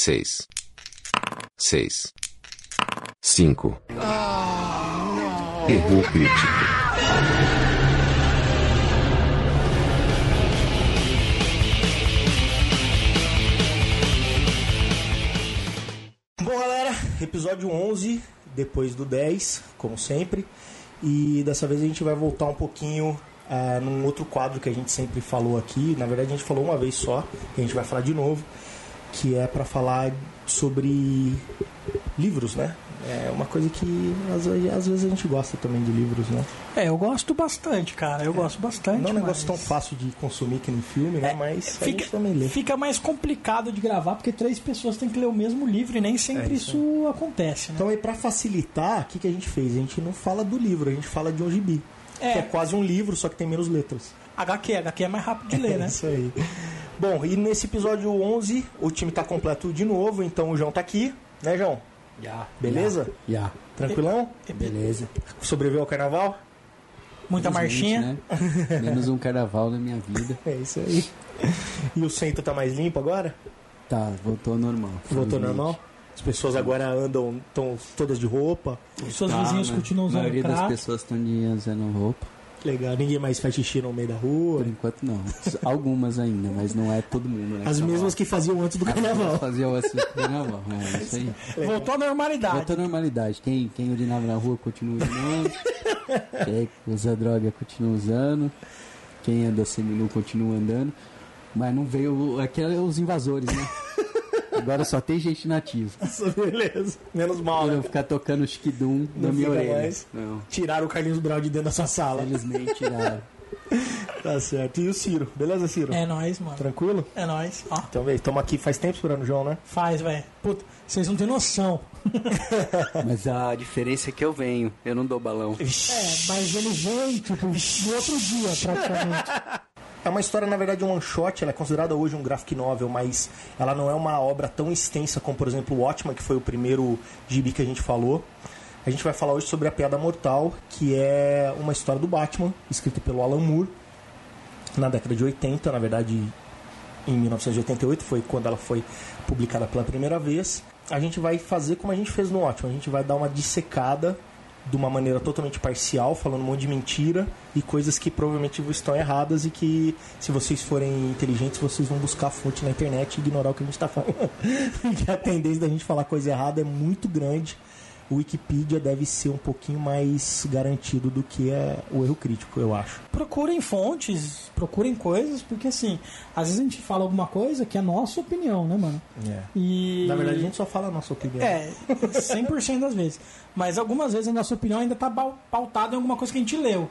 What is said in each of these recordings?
seis, seis, cinco. Erro crítico. Bom, galera, episódio 11, depois do 10, como sempre. E dessa vez a gente vai voltar um pouquinho ah, num outro quadro que a gente sempre falou aqui. Na verdade, a gente falou uma vez só, que a gente vai falar de novo, que é para falar sobre livros, né? É uma coisa que às, às vezes a gente gosta também de livros, né? É, eu gosto bastante, cara. Eu gosto bastante. Não é um negócio tão mas- fácil de consumir que no filme, né? É, Mas a fica, gente também lê. fica mais complicado de gravar porque três pessoas têm que ler o mesmo livro e nem sempre É isso, isso acontece, né? Então aí pra facilitar, o que, que a gente fez? A gente não fala do livro, a gente fala de um gibi. É. Que é quase um livro, só que tem menos letras. HQ, HQ é mais rápido de ler, É né? isso aí. Bom, e nesse episódio 11, o time tá completo de novo, então o João tá aqui, né, João? Já. Beleza? Já. Tranquilão? Beleza. Sobreviveu ao carnaval? Muita marchinha. Né? Menos um carnaval na minha vida. É isso aí. E o centro tá mais limpo agora? Tá, voltou ao normal. Voltou felizmente. normal? As pessoas agora andam, estão todas de roupa. Os seus Tá, vizinhos né? continuam A usando maioria das pessoas estão usando roupa. Legal, ninguém mais faz xixi no meio da rua. Por enquanto não. Algumas ainda, mas não é todo mundo, né? As que mesmas que faziam antes do carnaval. Fazia o assunto do carnaval. É isso aí. Voltou à normalidade. Voltou à normalidade. Quem, quem urinava na rua continua urinando. Quem usa droga continua usando. Quem anda seminu continua andando. Mas não veio. Aqui é os invasores, né? Agora só tem gente nativa. Beleza. Menos mal, Eu né? vou ficar tocando chiquidum na minha orelha. mais. Não. Tiraram o Carlinhos Brown de dentro da sua sala. Felizmente tiraram. Tá certo. E o Ciro? Beleza, Ciro? É nóis, mano. Tranquilo? É nóis. Ó, Então, velho, estamos aqui faz tempo esperando o João, né? faz, velho. Puta, vocês não têm noção. Mas a diferença é que eu venho, eu não dou balão. É, mas ele vem, tipo, no outro dia, praticamente. É uma história, na verdade, um one shot. Ela é considerada hoje um graphic novel, mas ela não é uma obra tão extensa como, por exemplo, o Watchman, que foi o primeiro gibi que a gente falou. A gente vai falar hoje sobre A Piada Mortal, que é uma história do Batman, escrita pelo Alan Moore, na década de 80, na verdade, em 1988, foi quando ela foi publicada pela primeira vez. A gente vai fazer como a gente fez no Watchman, a gente vai dar uma dissecada de uma maneira totalmente parcial, falando um monte de mentira e coisas que provavelmente estão erradas e que, se vocês forem inteligentes, vocês vão buscar fonte na internet e ignorar o que a gente está falando. Porque a tendência da gente falar coisa errada é muito grande. O Wikipedia deve ser um pouquinho mais garantido do que é o erro crítico, eu acho. Procurem fontes, procurem coisas, porque assim, às vezes a gente fala alguma coisa que é nossa opinião, né, mano? E... Na verdade, a gente só fala a nossa opinião. É, 100% das vezes. Mas algumas vezes a nossa opinião ainda tá pautada em alguma coisa que a gente leu.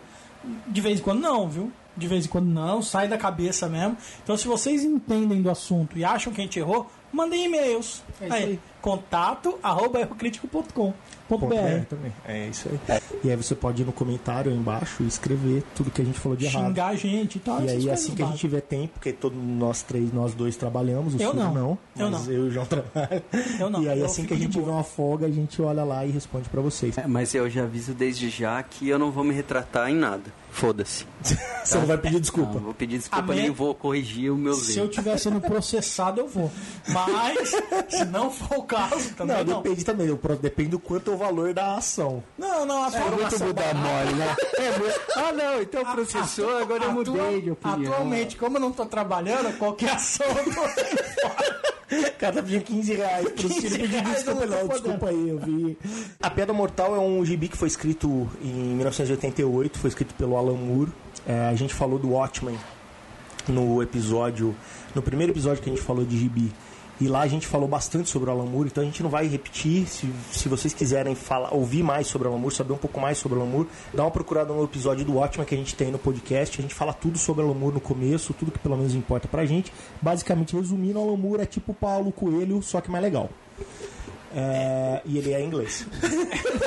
De vez em quando não, viu? De vez em quando não, sai da cabeça mesmo. Então se vocês entendem do assunto e acham que a gente errou, mandem e-mails. É isso aí, aí. contato arroba errocrítico.com.br Ponto BR também. É isso aí. E aí você pode ir no comentário aí embaixo e escrever tudo que a gente falou de errado. Xingar a gente e tal. E aí, assim que a gente tiver tempo, porque todos nós três, nós dois trabalhamos, o Eu não. não, Eu mas não. eu e o João trabalham. Eu não, E aí, eu assim que a gente tiver uma folga, a gente olha lá e responde pra vocês. É, mas eu já aviso desde já que eu não vou me retratar em nada. Foda-se. Você não vai pedir Não, desculpa. eu vou pedir desculpa A nem me- vou corrigir o meu Se eu erro. estiver sendo processado, eu vou. Mas, se não for o caso, também Não, não. depende também. Depende do quanto é o valor da ação. Não, não, a sua É muito mudar mole, né? Ah, não, então processou, agora eu mudei de opinião. Atualmente, como eu não tô trabalhando, qualquer ação eu tô fora. O cara tá pedindo 15 reais pro 15 Ciro pedir desculpa. eu não desculpa aí, eu vi. A Piada Mortal é um gibi que foi escrito em 1988, foi escrito pelo Alan Moore. É, a gente falou do Watchmen no episódio, no primeiro episódio que a gente falou de gibi. E lá a gente falou bastante sobre o Alan Moore, então a gente não vai repetir. Se, se vocês quiserem falar, ouvir mais sobre o Alan Moore, saber um pouco mais sobre o Alan Moore, dá uma procurada no episódio do Watchmen que a gente tem no podcast. A gente fala tudo sobre o Alan Moore no começo, tudo que pelo menos importa pra gente. Basicamente, resumindo, o Alan Moore é tipo o Paulo Coelho, só que mais legal. É, e ele é inglês.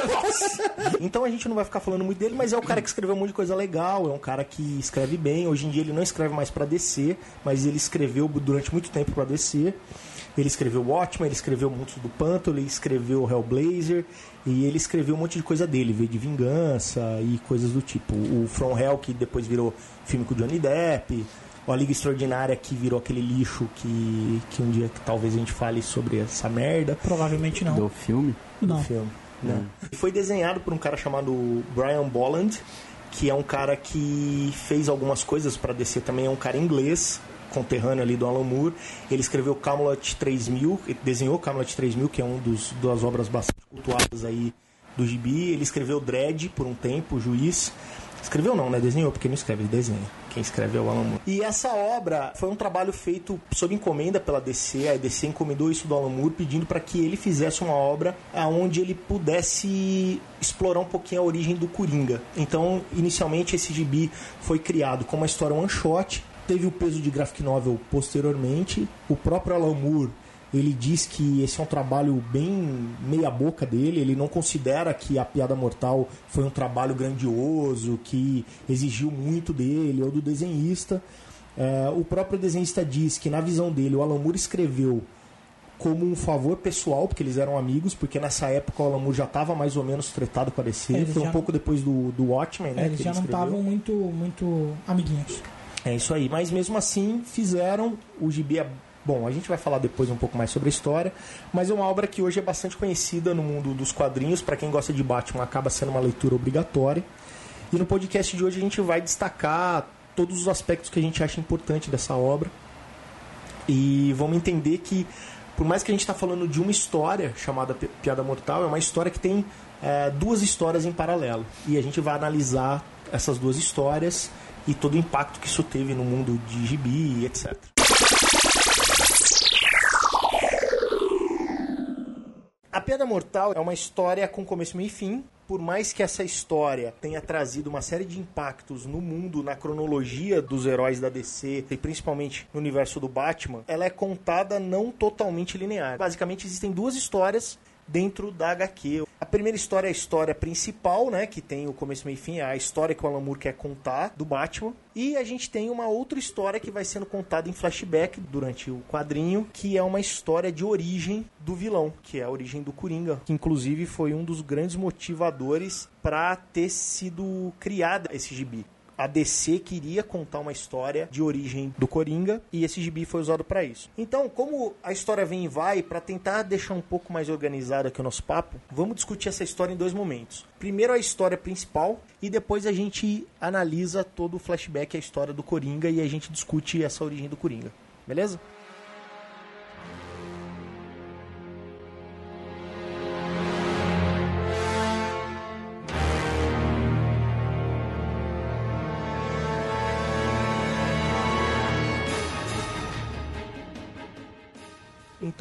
então a gente não vai ficar falando muito dele, mas é o cara que escreveu um monte de coisa legal, é um cara que escreve bem. Hoje em dia ele não escreve mais pra DC, mas ele escreveu durante muito tempo pra DC. Ele escreveu Watchmen, ele escreveu Monstros do Pântano, ele escreveu Hellblazer e ele escreveu um monte de coisa dele, veio de vingança e coisas do tipo. O From Hell, que depois virou filme com o Johnny Depp. a Liga Extraordinária que virou aquele lixo que, que um dia que talvez a gente fale sobre essa merda Provavelmente não. Do filme? do Não. filme. Né? Foi desenhado por um cara chamado Brian Bolland, que é um cara que fez algumas coisas para DC também, é um cara inglês, conterrâneo ali do Alan Moore. Ele escreveu Camelot 3000, ele desenhou Camelot 3000, que é um dos das obras bastante cultuadas aí do gibi. Ele escreveu Dredd por um tempo, Juiz. Escreveu não, né? Desenhou, porque não escreve, ele desenha. Quem escreve é o Alan Moore. E essa obra foi um trabalho feito sob encomenda pela DC. A DC encomendou isso do Alan Moore, pedindo para que ele fizesse uma obra onde ele pudesse explorar um pouquinho a origem do Coringa. Então, inicialmente, esse gibi foi criado como uma história one shot. Teve o peso de graphic novel posteriormente. O próprio Alan Moore ele diz que esse é um trabalho bem meia boca dele, ele não considera que a Piada Mortal foi um trabalho grandioso, que exigiu muito dele ou do desenhista. É, o próprio desenhista diz que na visão dele o Alan Moore escreveu como um favor pessoal, porque eles eram amigos, porque nessa época o Alan Moore já estava mais ou menos tretado com a DC, Eles foi um pouco depois do, do Watchmen, né? É, eles já ele não estavam muito, muito amiguinhos. É isso aí, mas mesmo assim fizeram. O gibi é. Bom, a gente vai falar depois um pouco mais sobre a história, mas é uma obra que hoje é bastante conhecida no mundo dos quadrinhos. Para quem gosta de Batman, acaba sendo uma leitura obrigatória. E no podcast de hoje a gente vai destacar todos os aspectos que a gente acha importante dessa obra. E vamos entender que, por mais que a gente está falando de uma história chamada Pi- Piada Mortal, é uma história que tem é, duas histórias em paralelo. E a gente vai analisar essas duas histórias e todo o impacto que isso teve no mundo de gibi e etc. A Piada Mortal é uma história com começo, meio e fim. Por mais que essa história tenha trazido uma série de impactos no mundo, na cronologia dos heróis da DC e principalmente no universo do Batman, ela é contada não totalmente linear. Basicamente, existem duas histórias dentro da HQ. A primeira história é a história principal, né, que tem o começo, meio e fim, é a história que o Alan Moore quer contar do Batman. E a gente tem uma outra história que vai sendo contada em flashback durante o quadrinho, que é uma história de origem do vilão, que é a origem do Coringa, que inclusive foi um dos grandes motivadores para ter sido criada esse gibi. A DC queria contar uma história de origem do Coringa e esse gibi foi usado para isso. Então, como a história vem e vai, para tentar deixar um pouco mais organizado aqui o nosso papo, vamos discutir essa história em dois momentos. Primeiro a história principal e depois a gente analisa todo o flashback, a história do Coringa e a gente discute essa origem do Coringa. Beleza?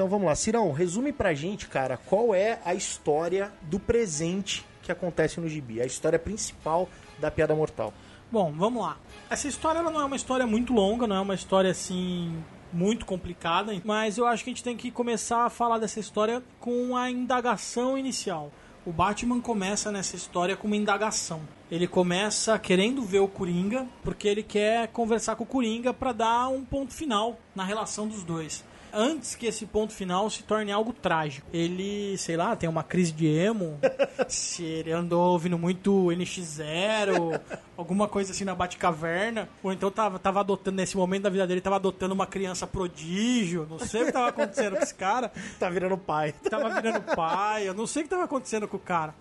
Então vamos lá, Cirão, resume pra gente, cara, qual é a história do presente que acontece no gibi, a história principal da Piada Mortal. Bom, vamos lá. Essa história não é uma história muito longa, não é uma história assim muito complicada, mas eu acho que a gente tem que começar a falar dessa história com a indagação inicial. O Batman começa nessa história com uma indagação. Ele começa querendo ver o Coringa, porque ele quer conversar com o Coringa para dar um ponto final na relação dos dois. Antes que esse ponto final se torne algo trágico. Ele, sei lá, tem uma crise de emo, se ele andou ouvindo muito NX0, alguma coisa assim na Batcaverna, ou então tava, tava adotando, nesse momento da vida dele, tava adotando uma criança prodígio, não sei o que tava acontecendo com esse cara, Tá virando pai. tava virando pai, eu não sei o que tava acontecendo com o cara.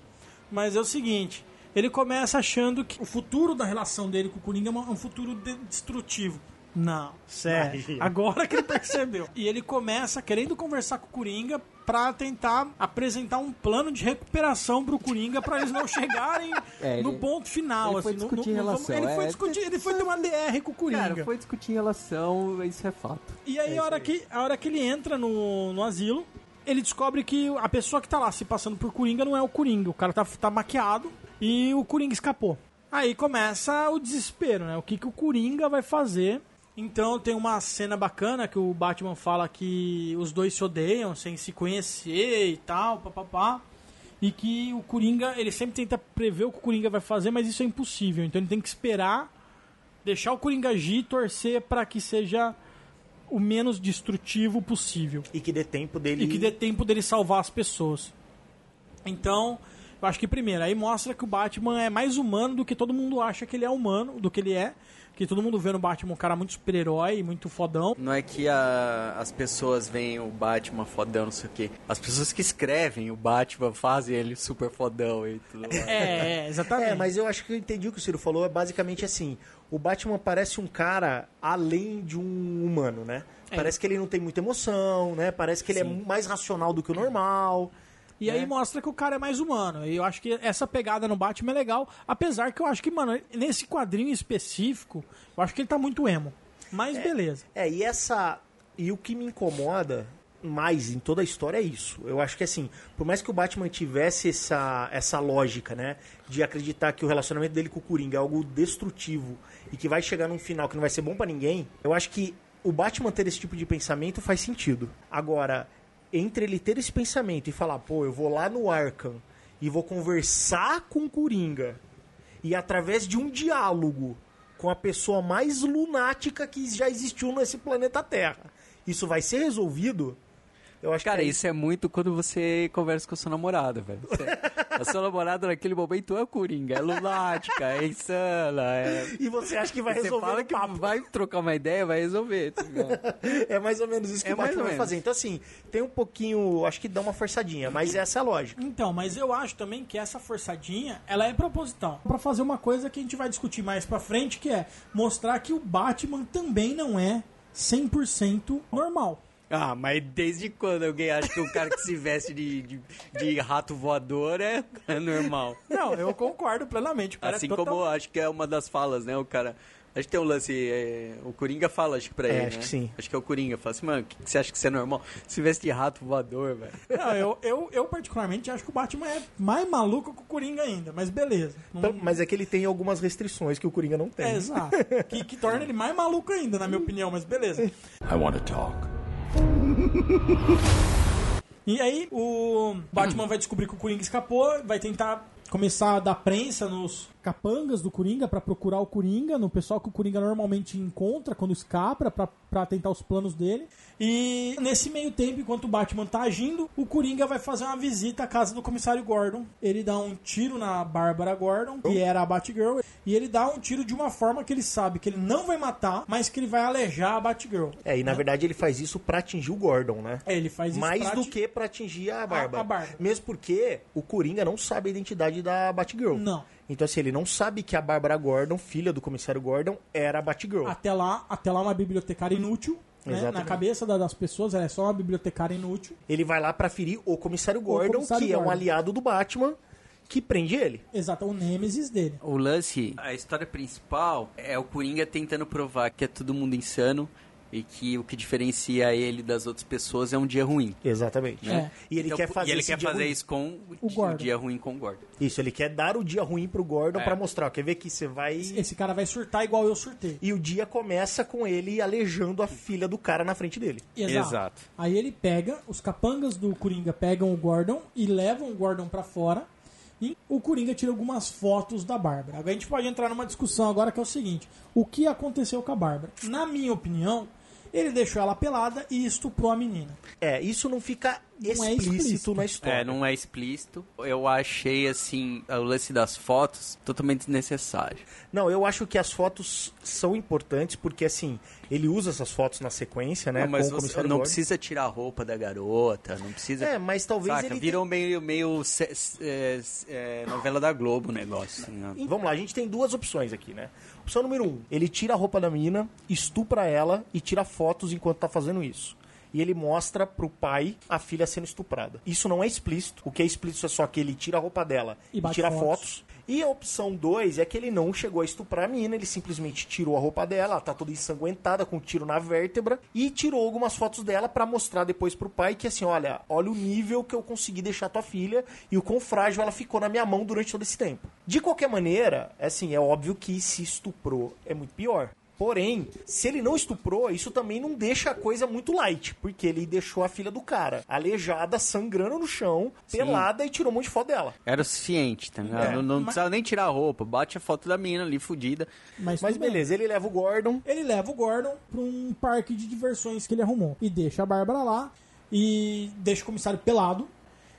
Mas é o seguinte, ele começa achando que o futuro da relação dele com o Coringa é um futuro de- destrutivo. Não, sério. Aí. Agora que ele percebeu. E ele começa querendo conversar com o Coringa pra tentar apresentar um plano de recuperação pro Coringa pra eles não chegarem É, no ele- ponto final. ele foi assim, no- discutir no- no- relação, Ele foi é. discutir, ele foi ter uma DR com o Coringa. Cara, foi discutir relação, isso é fato. E aí, a, hora que, a hora que ele entra no, no asilo, ele descobre que a pessoa que tá lá se passando por Coringa não é o Coringa. O cara tá, tá maquiado e o Coringa escapou. Aí começa o desespero, né? O que, que o Coringa vai fazer? Então tem uma cena bacana que o Batman fala que os dois se odeiam sem se conhecer e tal, papapá. E que o Coringa, ele sempre tenta prever o que o Coringa vai fazer, mas isso é impossível. Então ele tem que esperar, deixar o Coringa agir e torcer pra que seja o menos destrutivo possível E que dê tempo dele. e que dê tempo dele salvar as pessoas. Então, Eu acho que primeiro, aí mostra que o Batman é mais humano do que todo mundo acha que ele é humano, do que ele é. Que todo mundo vê no Batman um cara muito super-herói, muito fodão. Não é que a- as pessoas veem o Batman fodão, não sei o quê. As pessoas que escrevem o Batman fazem ele super fodão e tudo mais. É, é, exatamente. É, mas eu acho que eu entendi o que o Ciro falou. É basicamente assim: o Batman parece um cara além de um humano, né? É. Parece que ele não tem muita emoção, né? Parece que ele é mais racional do que o normal. E aí né? mostra que o cara é mais humano. E eu acho que essa pegada no Batman é legal. Apesar que eu acho que, mano, nesse quadrinho específico, eu acho que ele tá muito emo. Mas beleza. É, e essa. E o que me incomoda mais em toda a história é isso. Eu acho que assim, por mais que o Batman tivesse essa, essa lógica, né? De acreditar que o relacionamento dele com o Coringa é algo destrutivo e que vai chegar num final que não vai ser bom pra ninguém, eu acho que o Batman ter esse tipo de pensamento faz sentido. Agora, entre ele ter esse pensamento e falar, pô, eu vou lá no Arkham e vou conversar com o Coringa e através de um diálogo com a pessoa mais lunática que já existiu nesse planeta Terra, isso vai ser resolvido? Eu acho Cara, que é isso é muito quando você conversa com a sua namorada, velho. Você- a sua namorada naquele momento é o Coringa, é lunática, é insana, é... E você acha que vai Você resolver fala o que papo. vai trocar uma ideia, vai resolver, tá? É mais ou menos isso que É o mais Batman ou vai fazer. Então, assim, tem um pouquinho. Acho que dá uma forçadinha, mas essa é a lógica. Então, mas eu acho também que essa forçadinha, ela é proposital. Pra fazer uma coisa que a gente vai discutir mais pra frente, que é mostrar que o Batman também não é 100% normal. Ah, mas desde quando alguém acha que o cara que se veste de, de, de rato voador é, é normal? Não, eu concordo plenamente. O cara Assim é total- como acho que é uma das falas, né? O cara. Acho que tem um lance. é, o Coringa fala, acho que pra É, ele. acho né? que sim. Acho que é o Coringa. Fala assim, mano, o que, que você acha que isso é normal? Se veste de rato voador, velho. Não, eu, eu, eu particularmente acho que o Batman é mais maluco que o Coringa ainda, mas beleza. Não- Então, mas é que ele tem algumas restrições que o Coringa não tem. É, exato. Que, que torna ele mais maluco ainda, na minha opinião, mas beleza. I want to talk. E aí o Batman vai descobrir que o Coringa escapou, vai tentar começar a dar prensa nos capangas do Coringa pra procurar o Coringa, no pessoal que o Coringa normalmente encontra quando escapa pra, pra tentar os planos dele. E nesse meio tempo, enquanto o Batman tá agindo, o Coringa vai fazer uma visita à casa do comissário Gordon. Ele dá um tiro na Bárbara Gordon, que era a Batgirl, e ele dá um tiro de uma forma que ele sabe que ele não vai matar, mas que ele vai alejar a Batgirl. É, e na verdade ele faz isso pra atingir o Gordon, né? É, ele faz isso Mais do que pra atingir a Bárbara. a Bárbara. Mesmo porque o Coringa não sabe a identidade da Batgirl. Não. Então, assim, ele não sabe que a Bárbara Gordon, filha do comissário Gordon, era a Batgirl. Até lá, até lá uma bibliotecária inútil. Né? Na cabeça da- das pessoas, ela é só uma bibliotecária inútil. Ele vai lá pra ferir o comissário Gordon, comissário que é um Gordon. aliado do Batman, que prende ele. Exato, o Nêmesis dele. O lance, a história principal é o Coringa tentando provar que é todo mundo insano e que o que diferencia ele das outras pessoas é um dia ruim. Exatamente. É. E ele Então, quer fazer e ele quer dia fazer ruim. isso com O dia ruim com o Gordon. Isso, ele quer dar o dia ruim pro Gordon É. pra mostrar, quer ver que você vai... Esse cara vai surtar igual eu surtei. E o dia começa com ele alejando a filha do cara na frente dele. Exato. Aí ele pega, os capangas do Coringa pegam o Gordon e levam o Gordon pra fora. E o Coringa tira algumas fotos da Bárbara. Agora a gente pode entrar numa discussão agora que é o seguinte: o que aconteceu com a Bárbara? Na minha opinião, ele deixou ela pelada e estuprou a menina. É, isso não fica Não é explícito, explícito. na história. É, não é explícito. Eu achei, assim, o lance das fotos totalmente desnecessário. Não, eu acho que as fotos são importantes porque, assim, ele usa essas fotos na sequência, né? não, mas você não Gordon. precisa tirar a roupa da garota, não precisa... É, mas talvez Saca, ele virou meio, meio se- se- é, é, novela da Globo o negócio. assim, né? Vamos lá, a gente tem duas opções aqui, né? Opção número um, ele tira a roupa da mina, estupra ela e tira fotos enquanto tá fazendo isso. E ele mostra pro pai a filha sendo estuprada. Isso não é explícito. O que é explícito é só que ele tira a roupa dela E e, tira fotos. fotos. E a opção 2 é que ele não chegou a estuprar a mina, ele simplesmente tirou a roupa dela, ela tá toda ensanguentada, com um tiro na vértebra, e tirou algumas fotos dela pra mostrar depois pro pai que assim, olha, olha o nível que eu consegui deixar tua filha e o quão frágil ela ficou na minha mão durante todo esse tempo. De qualquer maneira, assim, é óbvio que se estuprou é muito pior. Porém, se ele não estuprou, isso também não deixa a coisa muito light, porque ele deixou a filha do cara aleijada, sangrando no chão, pelada e tirou um monte de foto dela. Era o suficiente, tá ligado? É, não não mas- precisava nem tirar a roupa, bate a foto da menina ali, fudida. Mas, Mas tudo bem. beleza, ele leva o Gordon, Ele leva o Gordon pra um parque de diversões que ele arrumou. E deixa a Bárbara lá. E deixa o comissário pelado.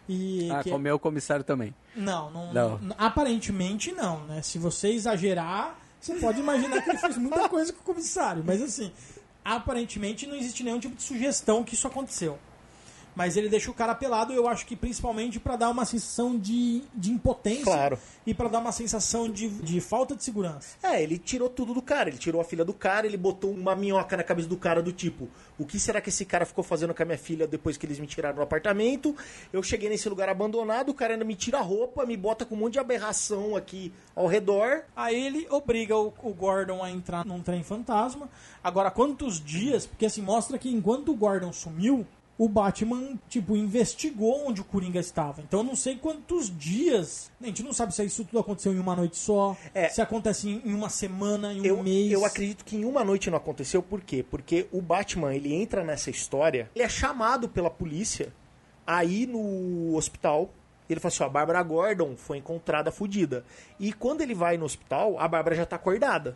E Ah, que- comeu o comissário também. Não, não, Não. aparentemente não, né? Se você exagerar, você pode imaginar que ele fez muita coisa com o comissário, mas assim, aparentemente não existe nenhum tipo de sugestão que isso aconteceu. Mas ele deixa o cara pelado, eu acho que principalmente pra dar uma sensação de, de impotência Claro. e pra dar uma sensação de, de falta de segurança. É, ele tirou tudo do cara. Ele tirou a filha do cara, ele botou uma minhoca na cabeça do cara do tipo: o que será que esse cara ficou fazendo com a minha filha depois que eles me tiraram do apartamento? Eu cheguei nesse lugar abandonado, o cara ainda me tira a roupa, me bota com um monte de aberração aqui ao redor. Aí ele obriga o, o Gordon a entrar num trem fantasma. Agora, quantos dias? Porque assim, mostra que enquanto o Gordon sumiu, o Batman, tipo, investigou onde o Coringa estava. Então eu não sei quantos dias. A gente não sabe se isso tudo aconteceu em uma noite só, É. se acontece em uma semana, em um Eu, mês. eu acredito que em uma noite não aconteceu, por quê? Porque o Batman, ele entra nessa história, ele é chamado pela polícia aí no hospital. Ele fala assim: ó, a Bárbara Gordon foi encontrada fudida. E quando ele vai no hospital, a Bárbara já tá acordada.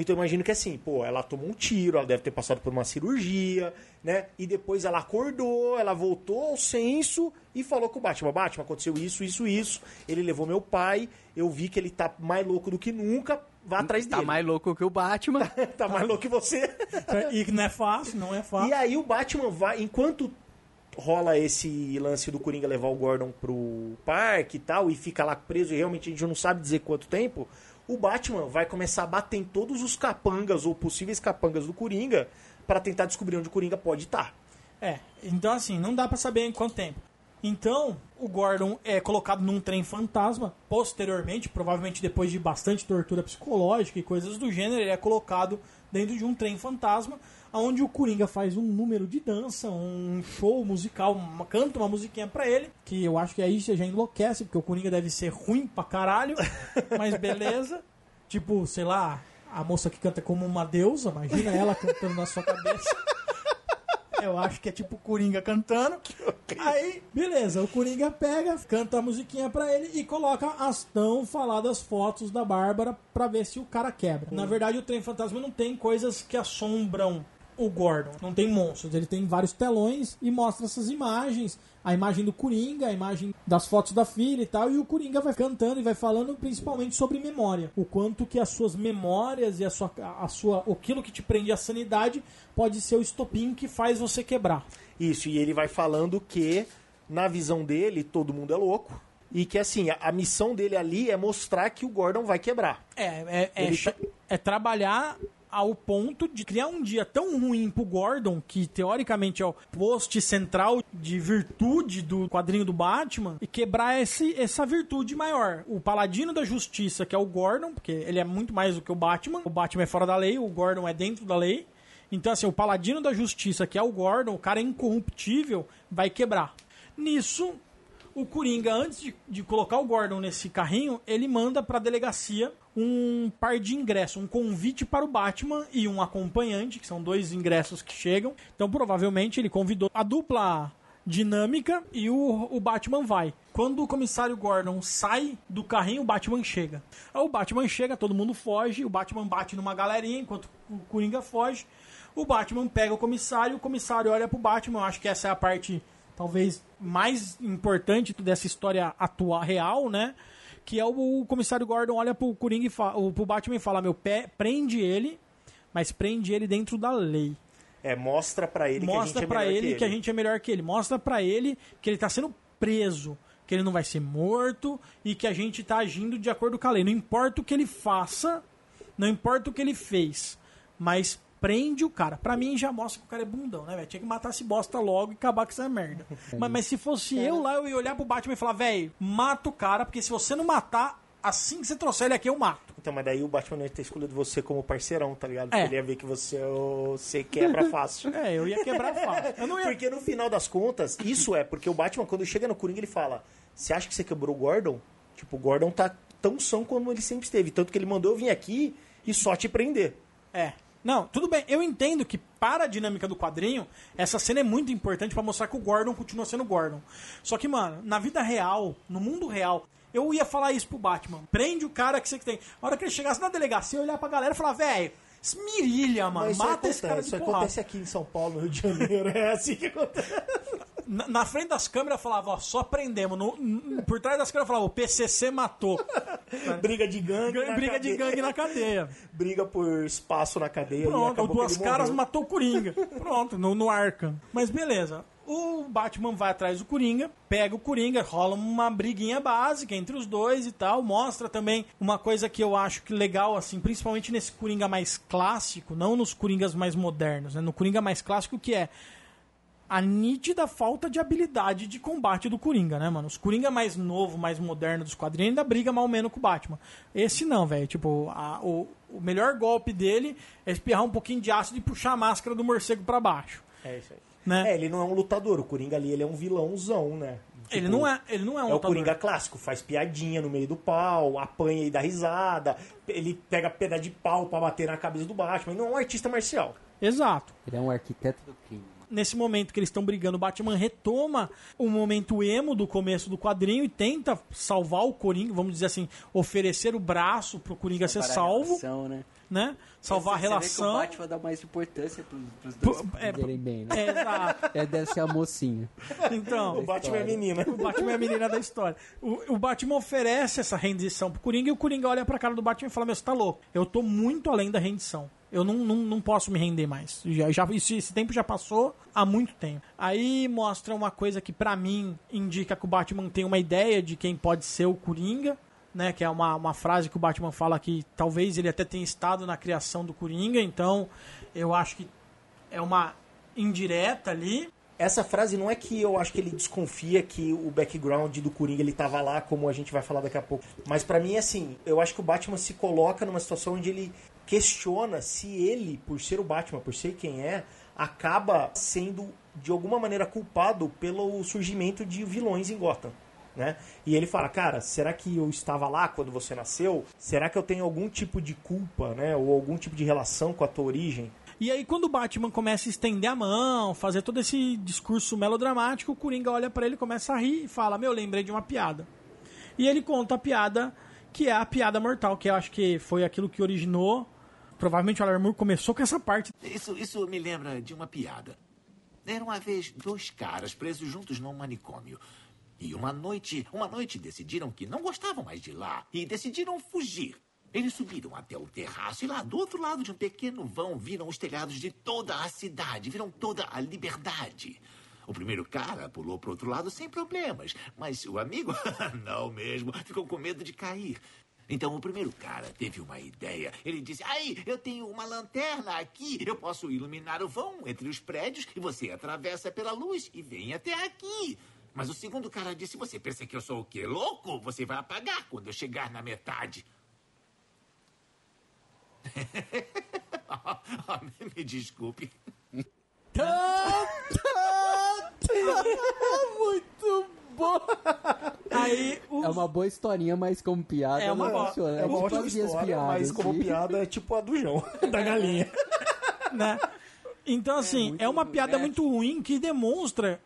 Então eu imagino que assim, pô, ela tomou um tiro, ela deve ter passado por uma cirurgia, né? E depois ela acordou, ela voltou ao senso e falou com o Batman: Batman, aconteceu isso, isso, isso. Ele levou meu pai, eu vi que ele tá mais louco do que nunca, vá atrás Tá dele. mais louco que o Batman. tá mais louco que você. E não é fácil, não é fácil. E aí o Batman vai, enquanto rola esse lance do Coringa levar o Gordon pro parque e tal, e fica lá preso e realmente a gente não sabe dizer quanto tempo, o Batman vai começar a bater em todos os capangas ou possíveis capangas do Coringa para tentar descobrir onde o Coringa pode estar. É, então assim, não dá pra saber em quanto tempo. Então, o Gordon é colocado num trem fantasma. Posteriormente, provavelmente depois de bastante tortura psicológica e coisas do gênero, ele é colocado dentro de um trem fantasma, onde o Coringa faz um número de dança, um show musical, uma, canta uma musiquinha pra ele, que eu acho que aí você já enlouquece, porque o Coringa deve ser ruim pra caralho, mas beleza. Tipo, sei lá, a moça que canta como uma deusa, imagina ela cantando na sua cabeça. Eu acho que é tipo o Coringa cantando. Aí, beleza, o Coringa pega, canta a musiquinha pra ele e coloca as tão faladas fotos da Bárbara pra ver se o cara quebra. Na verdade, o Trem Fantasma não tem coisas que assombram o Gordon. Não tem monstros, ele tem vários telões e mostra essas imagens. A imagem do Coringa, a imagem das fotos da filha e tal. E o Coringa vai cantando e vai falando principalmente sobre memória. O quanto que as suas memórias e a sua, a sua, aquilo que te prende à sanidade pode ser o estopim que faz você quebrar. Isso, e ele vai falando que, na visão dele, todo mundo é louco. E que assim, a, a missão dele ali é mostrar que o Gordon vai quebrar. É, é, é, Ele cha- é trabalhar ao ponto de criar um dia tão ruim pro Gordon, que teoricamente é o post central de virtude do quadrinho do Batman, e quebrar esse, essa virtude maior. O paladino da justiça, que é o Gordon, porque ele é muito mais do que o Batman. O Batman é fora da lei, o Gordon é dentro da lei. Então, assim, o paladino da justiça, que é o Gordon, o cara incorruptível, vai quebrar. Nisso, o Coringa, antes de, de colocar o Gordon nesse carrinho, ele manda pra delegacia um par de ingressos, um convite para o Batman e um acompanhante, que são dois ingressos que chegam. Então, provavelmente, ele convidou a dupla dinâmica e o, o Batman vai. Quando o comissário Gordon sai do carrinho, o Batman chega. Aí o Batman chega, todo mundo foge, o Batman bate numa galerinha enquanto o Coringa foge. O Batman pega o comissário, o comissário olha pro Batman. Acho que essa é a parte talvez mais importante dessa história atual real, né? Que é o, o comissário Gordon olha pro Coringa e fala, pro Batman e fala: "Meu pé, prende ele, mas prende ele dentro da lei. É, mostra pra ele que a Mostra gente é pra melhor ele que que a gente é melhor que ele. Mostra pra ele que ele tá sendo preso, que ele não vai ser morto e que a gente tá agindo de acordo com a lei. Não importa o que ele faça, não importa o que ele fez, mas prende o cara. Pra mim já mostra que o cara é bundão, né, velho? Tinha que matar esse bosta logo e acabar com essa merda. mas, mas se fosse eu lá, eu ia olhar pro Batman e falar, velho, mata o cara, porque se você não matar, assim que você trouxer ele aqui, eu mato. Então, mas daí o Batman não ia ter escolhido você como parceirão, tá ligado? É. Porque ele ia ver que você, você quebra fácil. É, eu ia quebrar fácil. Eu não ia... Porque no final das contas, isso é, porque o Batman, quando chega no Coringa, ele fala: Você acha que você quebrou o Gordon? Tipo, o Gordon tá tão são como ele sempre esteve. Tanto que ele mandou eu vir aqui e só te prender. É. Não, tudo bem. Eu entendo que para a dinâmica do quadrinho, essa cena é muito importante pra mostrar que o Gordon continua sendo Gordon. Só que, mano, na vida real, no mundo real, eu ia falar isso pro Batman. Prende o cara que você tem. A hora que ele chegasse na delegacia, eu ia olhar pra galera e falar, velho, esmirilha, mano. Mas isso Mata acontece, esse cara de isso porrada. acontece aqui em São Paulo, no Rio de Janeiro. É assim que acontece. Na, na frente das câmeras falava, ó, só prendemos. No- n- por trás das câmeras falava, o PCC matou. Briga de gangue. Gan- Briga de cadeia. gangue na cadeia. Briga por espaço na cadeia. Pronto, Duas Caras morreu. matou o Coringa. Pronto, no, no Arkham. Mas beleza. O Batman vai atrás do Coringa, pega o Coringa, rola uma briguinha básica entre os dois e tal. Mostra também uma coisa que eu acho que legal, assim, principalmente nesse Coringa mais clássico, não nos Coringas mais modernos, né? No Coringa mais clássico, que é a nítida falta de habilidade de combate do Coringa, né, mano? Os Coringa mais novo, mais moderno dos quadrinhos ainda briga mal menos com o Batman. Esse não, velho. Tipo, a- o, o melhor golpe dele é espirrar um pouquinho de ácido e puxar a máscara do morcego pra baixo, É isso aí. Né? É, ele não é um lutador. O Coringa ali, ele é um vilãozão, né? ele, Tipo, não é, ele não é um É o lutador. Coringa clássico, faz piadinha no meio do pau, apanha e dá risada, ele pega pedra de pau pra bater na cabeça do Batman. Ele não é um artista marcial. Exato. Ele é um arquiteto do crime. Nesse momento que eles estão brigando, o Batman retoma o momento emo do começo do quadrinho e tenta salvar o Coringa, vamos dizer assim, oferecer o braço pro Coringa ser salvo, relação, né? né? Salvar a Você vê que relação. o Batman dá mais importância pros, pros dois. É, bem, né? é, exato. É, deve ser a mocinha. Então, O Batman é a menina. o Batman é a menina da história. O, o Batman oferece essa rendição pro Coringa e o Coringa olha pra cara do Batman e fala: Meu, você tá louco. Eu tô muito além da rendição. Eu não, não, não posso me render mais. Já, já, esse, tempo já passou há muito tempo. Aí mostra uma coisa que pra mim indica que o Batman tem uma ideia de quem pode ser o Coringa. Né, que é uma, uma frase que o Batman fala que talvez ele até tenha estado na criação do Coringa, então eu acho que é uma indireta ali. Essa frase não é que eu acho que ele desconfia que o background do Coringa ele tava lá, como a gente vai falar daqui a pouco. Mas pra mim, assim, eu acho que o Batman se coloca numa situação onde ele questiona se ele, por ser o Batman, por ser quem é, acaba sendo de alguma maneira culpado pelo surgimento de vilões em Gotham. Né? E ele fala, cara, será que eu estava lá quando você nasceu? Será que eu tenho algum tipo de culpa, né? Ou algum tipo de relação com a tua origem? E aí, quando o Batman começa a estender a mão, fazer todo esse discurso melodramático, o Coringa olha pra ele, começa a rir e fala: Meu, lembrei de uma piada. E ele conta a piada, que é a piada mortal, que eu acho que foi aquilo que originou. Provavelmente o Alan Moore começou com essa parte. Isso, isso me lembra de uma piada. Era uma vez dois caras presos juntos num manicômio. E uma noite, uma noite decidiram que não gostavam mais de lá e decidiram fugir. Eles subiram até o terraço e lá do outro lado de um pequeno vão viram os telhados de toda a cidade, viram toda a liberdade. O primeiro cara pulou para outro lado sem problemas, mas o amigo, não mesmo, ficou com medo de cair. Então o primeiro cara teve uma ideia. Ele disse: Aí, eu tenho uma lanterna aqui. Eu posso iluminar o vão entre os prédios e você atravessa pela luz e vem até aqui. Mas o segundo cara disse: Você pensa que eu sou o quê? Louco? Você vai apagar quando eu chegar na metade. Me desculpe. Muito bom! Aí o. É uma boa historinha, mas como piada É uma não boa- funciona. É uma tipo ótima história, piadas, mas como assim. piada é tipo a do João, da galinha. né? Então, assim, é, uma piada né? muito ruim que demonstra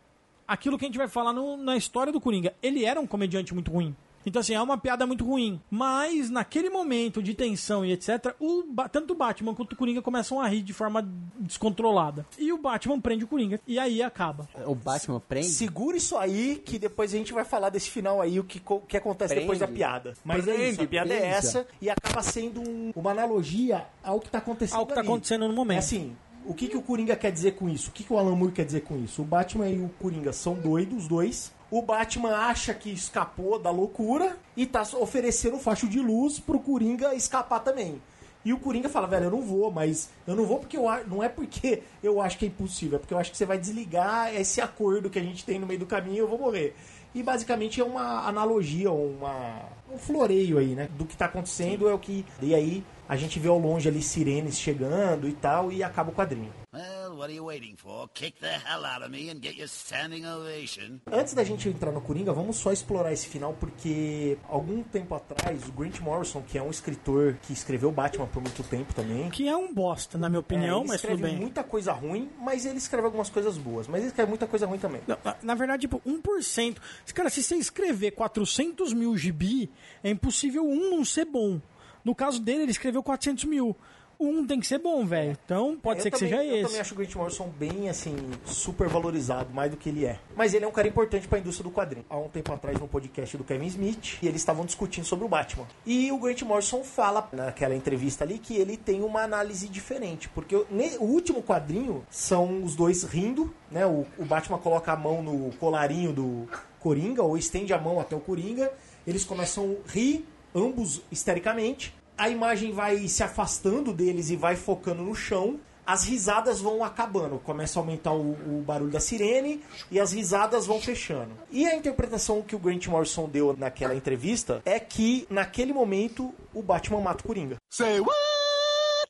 aquilo que a gente vai falar no- na história do Coringa. Ele era um comediante muito ruim. Então, assim, é uma piada muito ruim. Mas, naquele momento de tensão e etc., o, tanto o Batman quanto o Coringa começam a rir de forma descontrolada. E o Batman prende o Coringa. E aí acaba. O Batman prende? Segura isso aí, que depois a gente vai falar desse final aí, o que, que acontece Prende. depois da piada. Mas é Prende, isso, a piada é prende. essa, e acaba sendo um- uma analogia ao que tá acontecendo Ao que tá ali. acontecendo no momento. É assim, o que, que o Coringa quer dizer com isso? O que, que o Alan Moore quer dizer com isso? O Batman e o Coringa são doidos, os dois. O Batman acha que escapou da loucura e tá oferecendo um facho de luz pro Coringa escapar também. E o Coringa fala, velho, eu não vou, mas eu não vou porque eu não é porque eu acho que é impossível, é porque eu acho que você vai desligar esse acordo que a gente tem no meio do caminho e eu vou morrer. E basicamente é uma analogia, uma, um floreio aí, né? Do que tá acontecendo é o que. E aí a gente vê ao longe ali sirenes chegando e tal, e acaba o quadrinho. Well, what are you waiting for? Kick the hell out of me and get your standing ovation. Antes da gente entrar no Coringa, vamos só explorar esse final, porque algum tempo atrás, o Grant Morrison, que é um escritor que escreveu Batman por muito tempo também. Que é um bosta, na minha é, opinião, ele mas tudo escreve bem. muita coisa ruim, mas ele escreve algumas coisas boas. Mas ele escreve muita coisa ruim também. Não, na- Na verdade, tipo, 1%. Cara, se você escrever 400 mil gibi, é impossível um não ser bom. No caso dele, ele escreveu 400 mil. um tem que ser bom, velho. Então pode Eu ser que também- seja Eu esse. também acho o Grant Morrison bem, assim, super valorizado, mais do que ele é. Mas ele é um cara importante pra indústria do quadrinho. Há um tempo atrás, no podcast do Kevin Smith, e eles estavam discutindo sobre o Batman. E o Grant Morrison fala, naquela entrevista ali, que ele tem uma análise diferente. Porque o último quadrinho são os dois rindo, né? O, o Batman coloca a mão no colarinho do Coringa, ou estende a mão até o Coringa. Eles começam a rir, ambos histericamente. A imagem vai se afastando deles e vai focando no chão. As risadas vão acabando, começa a aumentar o, o barulho da sirene e as risadas vão fechando. E a interpretação que o Grant Morrison deu naquela entrevista é que, naquele momento, o Batman mata o Coringa.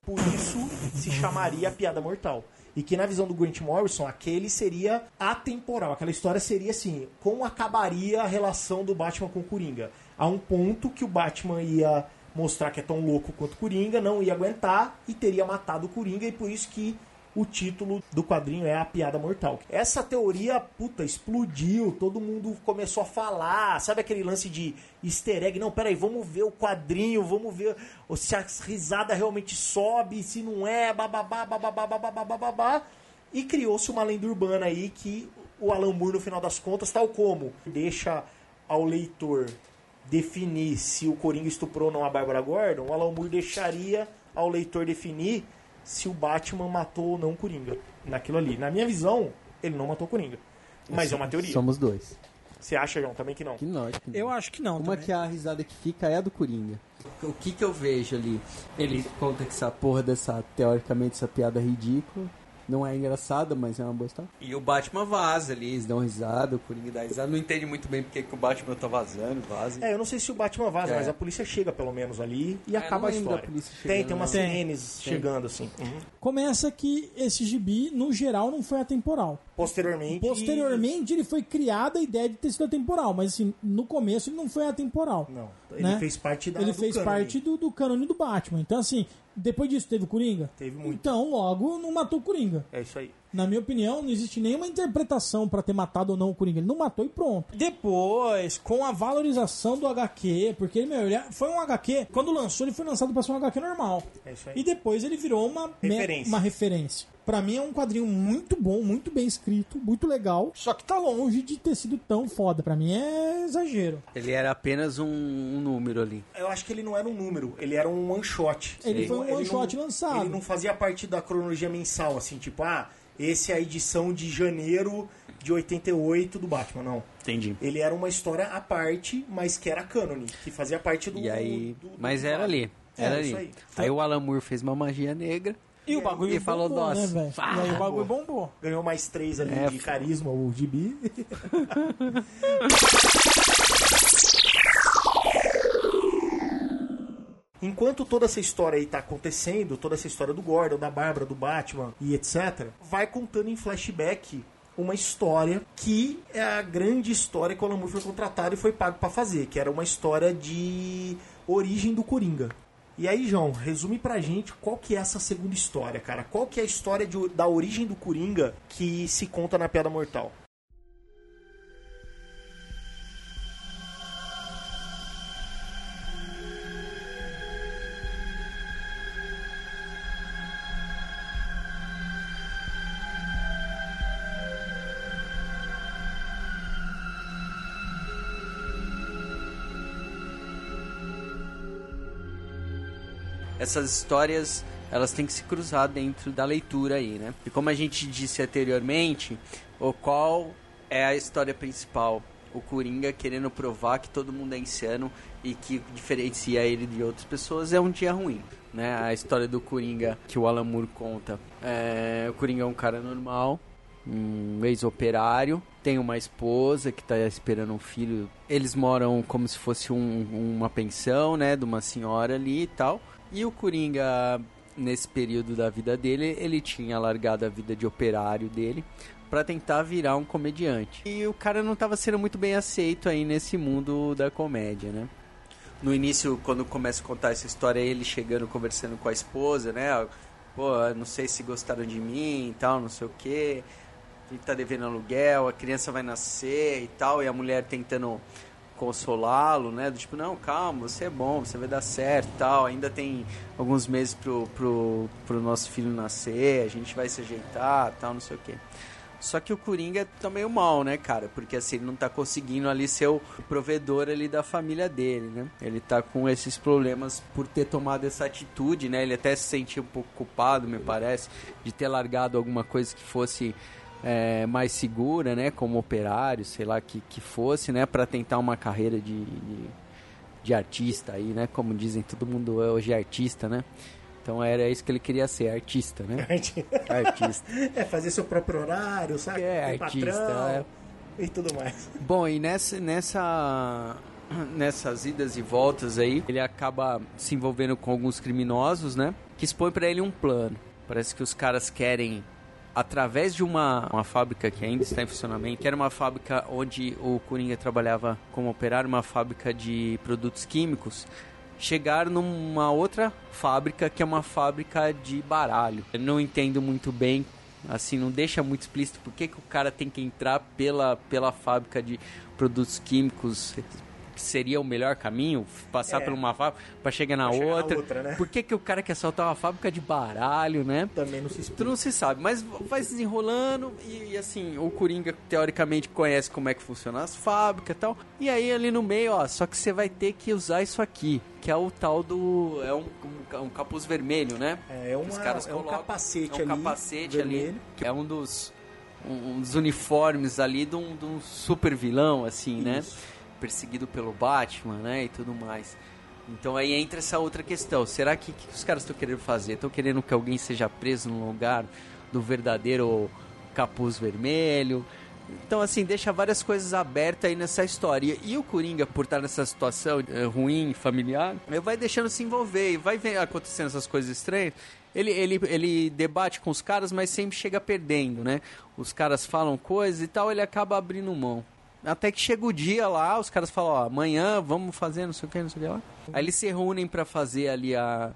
Por isso se chamaria a piada mortal. E que na visão do Grant Morrison, aquele seria atemporal. Aquela história seria assim: como acabaria a relação do Batman com o Coringa? A um ponto que o Batman ia mostrar que é tão louco quanto o Coringa, não ia aguentar e teria matado o Coringa, e por isso que o título do quadrinho é A Piada Mortal. Essa teoria, puta, explodiu, todo mundo começou a falar, sabe aquele lance de easter egg? Não, peraí, vamos ver o quadrinho, vamos ver se a risada realmente sobe, se não é, bababá, bababá, bababá, bababá. E criou-se uma lenda urbana aí que o Alan Moore, no final das contas, tal como deixa ao leitor definir se o Coringa estuprou ou não a Bárbara Gordon, o Alan Moore deixaria ao leitor definir se o Batman matou ou não o Coringa. Naquilo ali. Na minha visão, ele não matou o Coringa. Mas é uma teoria. Somos dois. Você acha, João, também que não? Que lógico. Eu acho que não. Uma também. que a risada que fica é a do Coringa. O que que eu vejo ali? Ele conta que essa porra dessa, teoricamente, essa piada ridícula. Não é engraçada, mas é uma boa história. E o Batman vaza ali, eles dão risada, o Coringa dá risada. Não entende muito bem porque que o Batman tá vazando, vaza. É, eu não sei se o Batman vaza, É. mas a polícia chega pelo menos ali e É, acaba a história. polícia tem, chegando, tem umas não. sirenes chegando assim. Uhum. Começa que esse gibi, no geral, não foi atemporal. Posteriormente. Posteriormente, ele foi criada a ideia de ter sido atemporal, mas assim, no começo ele não foi atemporal. Não, ele né? fez parte da Ele do fez cânone. parte do, do cânone do Batman. Então, assim, depois disso teve o Coringa? Teve muito. Então, logo, não matou o Coringa. É isso aí. Na minha opinião, não existe nenhuma interpretação pra ter matado ou não o Coringa. Ele não matou e pronto. Depois, com a valorização do HQ, porque ele, meu, ele foi um HQ, quando lançou, ele foi lançado pra ser um HQ normal. É isso aí. E depois ele virou uma Referência. uma referência. Pra mim é um quadrinho muito bom, muito bem escrito, muito legal, só que tá longe de ter sido tão foda. Pra mim é exagero. Ele era apenas um, um número ali. Eu acho que ele não era um número, ele era um one shot. Ele foi um one não- shot lançado. Ele não fazia parte da cronologia mensal, assim, tipo, ah, esse é a edição de janeiro de 88 do Batman, não. Entendi. Ele era uma história à parte, mas que era cânone, que fazia parte do. E aí. do- do- mas do era ali. Era É, ali. isso aí. Aí o Alan Moore fez uma magia negra. E o bagulho E falou, bombou, nossa, né, velho? ah, E aí o bagulho bombou. Ganhou mais três ali É, de carisma, o Gibi. Enquanto toda essa história aí tá acontecendo, toda essa história do Gordon, da Bárbara, do Batman e etc., vai contando em flashback uma história que é a grande história que o Alan Moore foi contratado e foi pago pra fazer, que era uma história de origem do Coringa. E aí, João, resume pra gente qual que é essa segunda história, cara. Qual que é a história de- da origem do Coringa que se conta na Piada Mortal? Essas histórias elas têm que se cruzar dentro da leitura aí, né? E como a gente disse anteriormente, o qual é a história principal? O Coringa querendo provar que todo mundo é insano e que diferencia ele de outras pessoas é um dia ruim, né? A história do Coringa que o Alan Moore conta, é, o Coringa é um cara normal, um ex-operário, tem uma esposa que está esperando um filho. Eles moram como se fosse um- uma pensão, né, de uma senhora ali e tal. E o Coringa, nesse período da vida dele, ele tinha largado a vida de operário dele para tentar virar um comediante. E o cara não estava sendo muito bem aceito aí nesse mundo da comédia, né? No início, quando começa a contar essa história, ele chegando conversando com a esposa, né? Pô, não sei se gostaram de mim e tal, não sei o quê. A gente tá devendo aluguel, a criança vai nascer e tal, e a mulher tentando consolá-lo, né? Do tipo, não, calma, você é bom, você vai dar certo tal. Ainda tem alguns meses pro, pro, pro nosso filho nascer, a gente vai se ajeitar tal, não sei o quê. Só que o Coringa tá meio mal, né, cara? Porque assim, ele não tá conseguindo ali ser o provedor ali da família dele, né? Ele tá com esses problemas por ter tomado essa atitude, né? Ele até se sentia um pouco culpado, me parece, de ter largado alguma coisa que fosse é, mais segura, né? Como operário, sei lá, que, que fosse, né? para tentar uma carreira de, de, de artista aí, né? Como dizem, todo mundo hoje é artista, né? Então era isso que ele queria ser, artista, né? artista. É, fazer seu próprio horário, sabe? É, Tem artista, patrão é. e tudo mais. Bom, e nessa, nessa, nessas idas e voltas aí, ele acaba se envolvendo com alguns criminosos, né? Que expõe pra ele um plano. Parece que os caras querem, através de uma, uma fábrica que ainda está em funcionamento, que era uma fábrica onde o Coringa trabalhava como operário, uma fábrica de produtos químicos, chegar numa outra fábrica que é uma fábrica de baralho. Eu não entendo muito bem, assim, não deixa muito explícito por que, que o cara tem que entrar pela, pela fábrica de produtos químicos. Que seria o melhor caminho, passar É. por uma fábrica para chegar na Pra chegar na outra. outra, né? Por que, que o cara quer soltar uma fábrica de baralho, né? Também não se Tu explica. não se sabe, mas vai se desenrolando e, e, assim, o Coringa teoricamente conhece como é que funcionam as fábricas e tal. E aí ali no meio, ó, só que você vai ter que usar isso aqui, que é o tal do. É um, um, um capuz vermelho, né? É, é uma- Os caras é um colocam. capacete é um ali, capacete vermelho. ali. Que é um dos. Um, um dos uniformes ali de um, de um super vilão, assim, né? Perseguido pelo Batman, né? E tudo mais. Então aí entra essa outra questão. Será que, que os caras estão querendo fazer? Estão querendo que alguém seja preso no lugar do verdadeiro capuz vermelho? Então, assim, deixa várias coisas abertas aí nessa história. E o Coringa, por estar nessa situação eh, ruim, familiar, ele vai deixando se envolver e vai acontecendo essas coisas estranhas. Ele, ele, ele debate com os caras, mas sempre chega perdendo, né? Os caras falam coisas e tal, ele acaba abrindo mão. Até que chega o dia lá, os caras falam, ó, amanhã vamos fazer não sei o que, não sei o que lá. Aí eles se reúnem pra fazer ali a,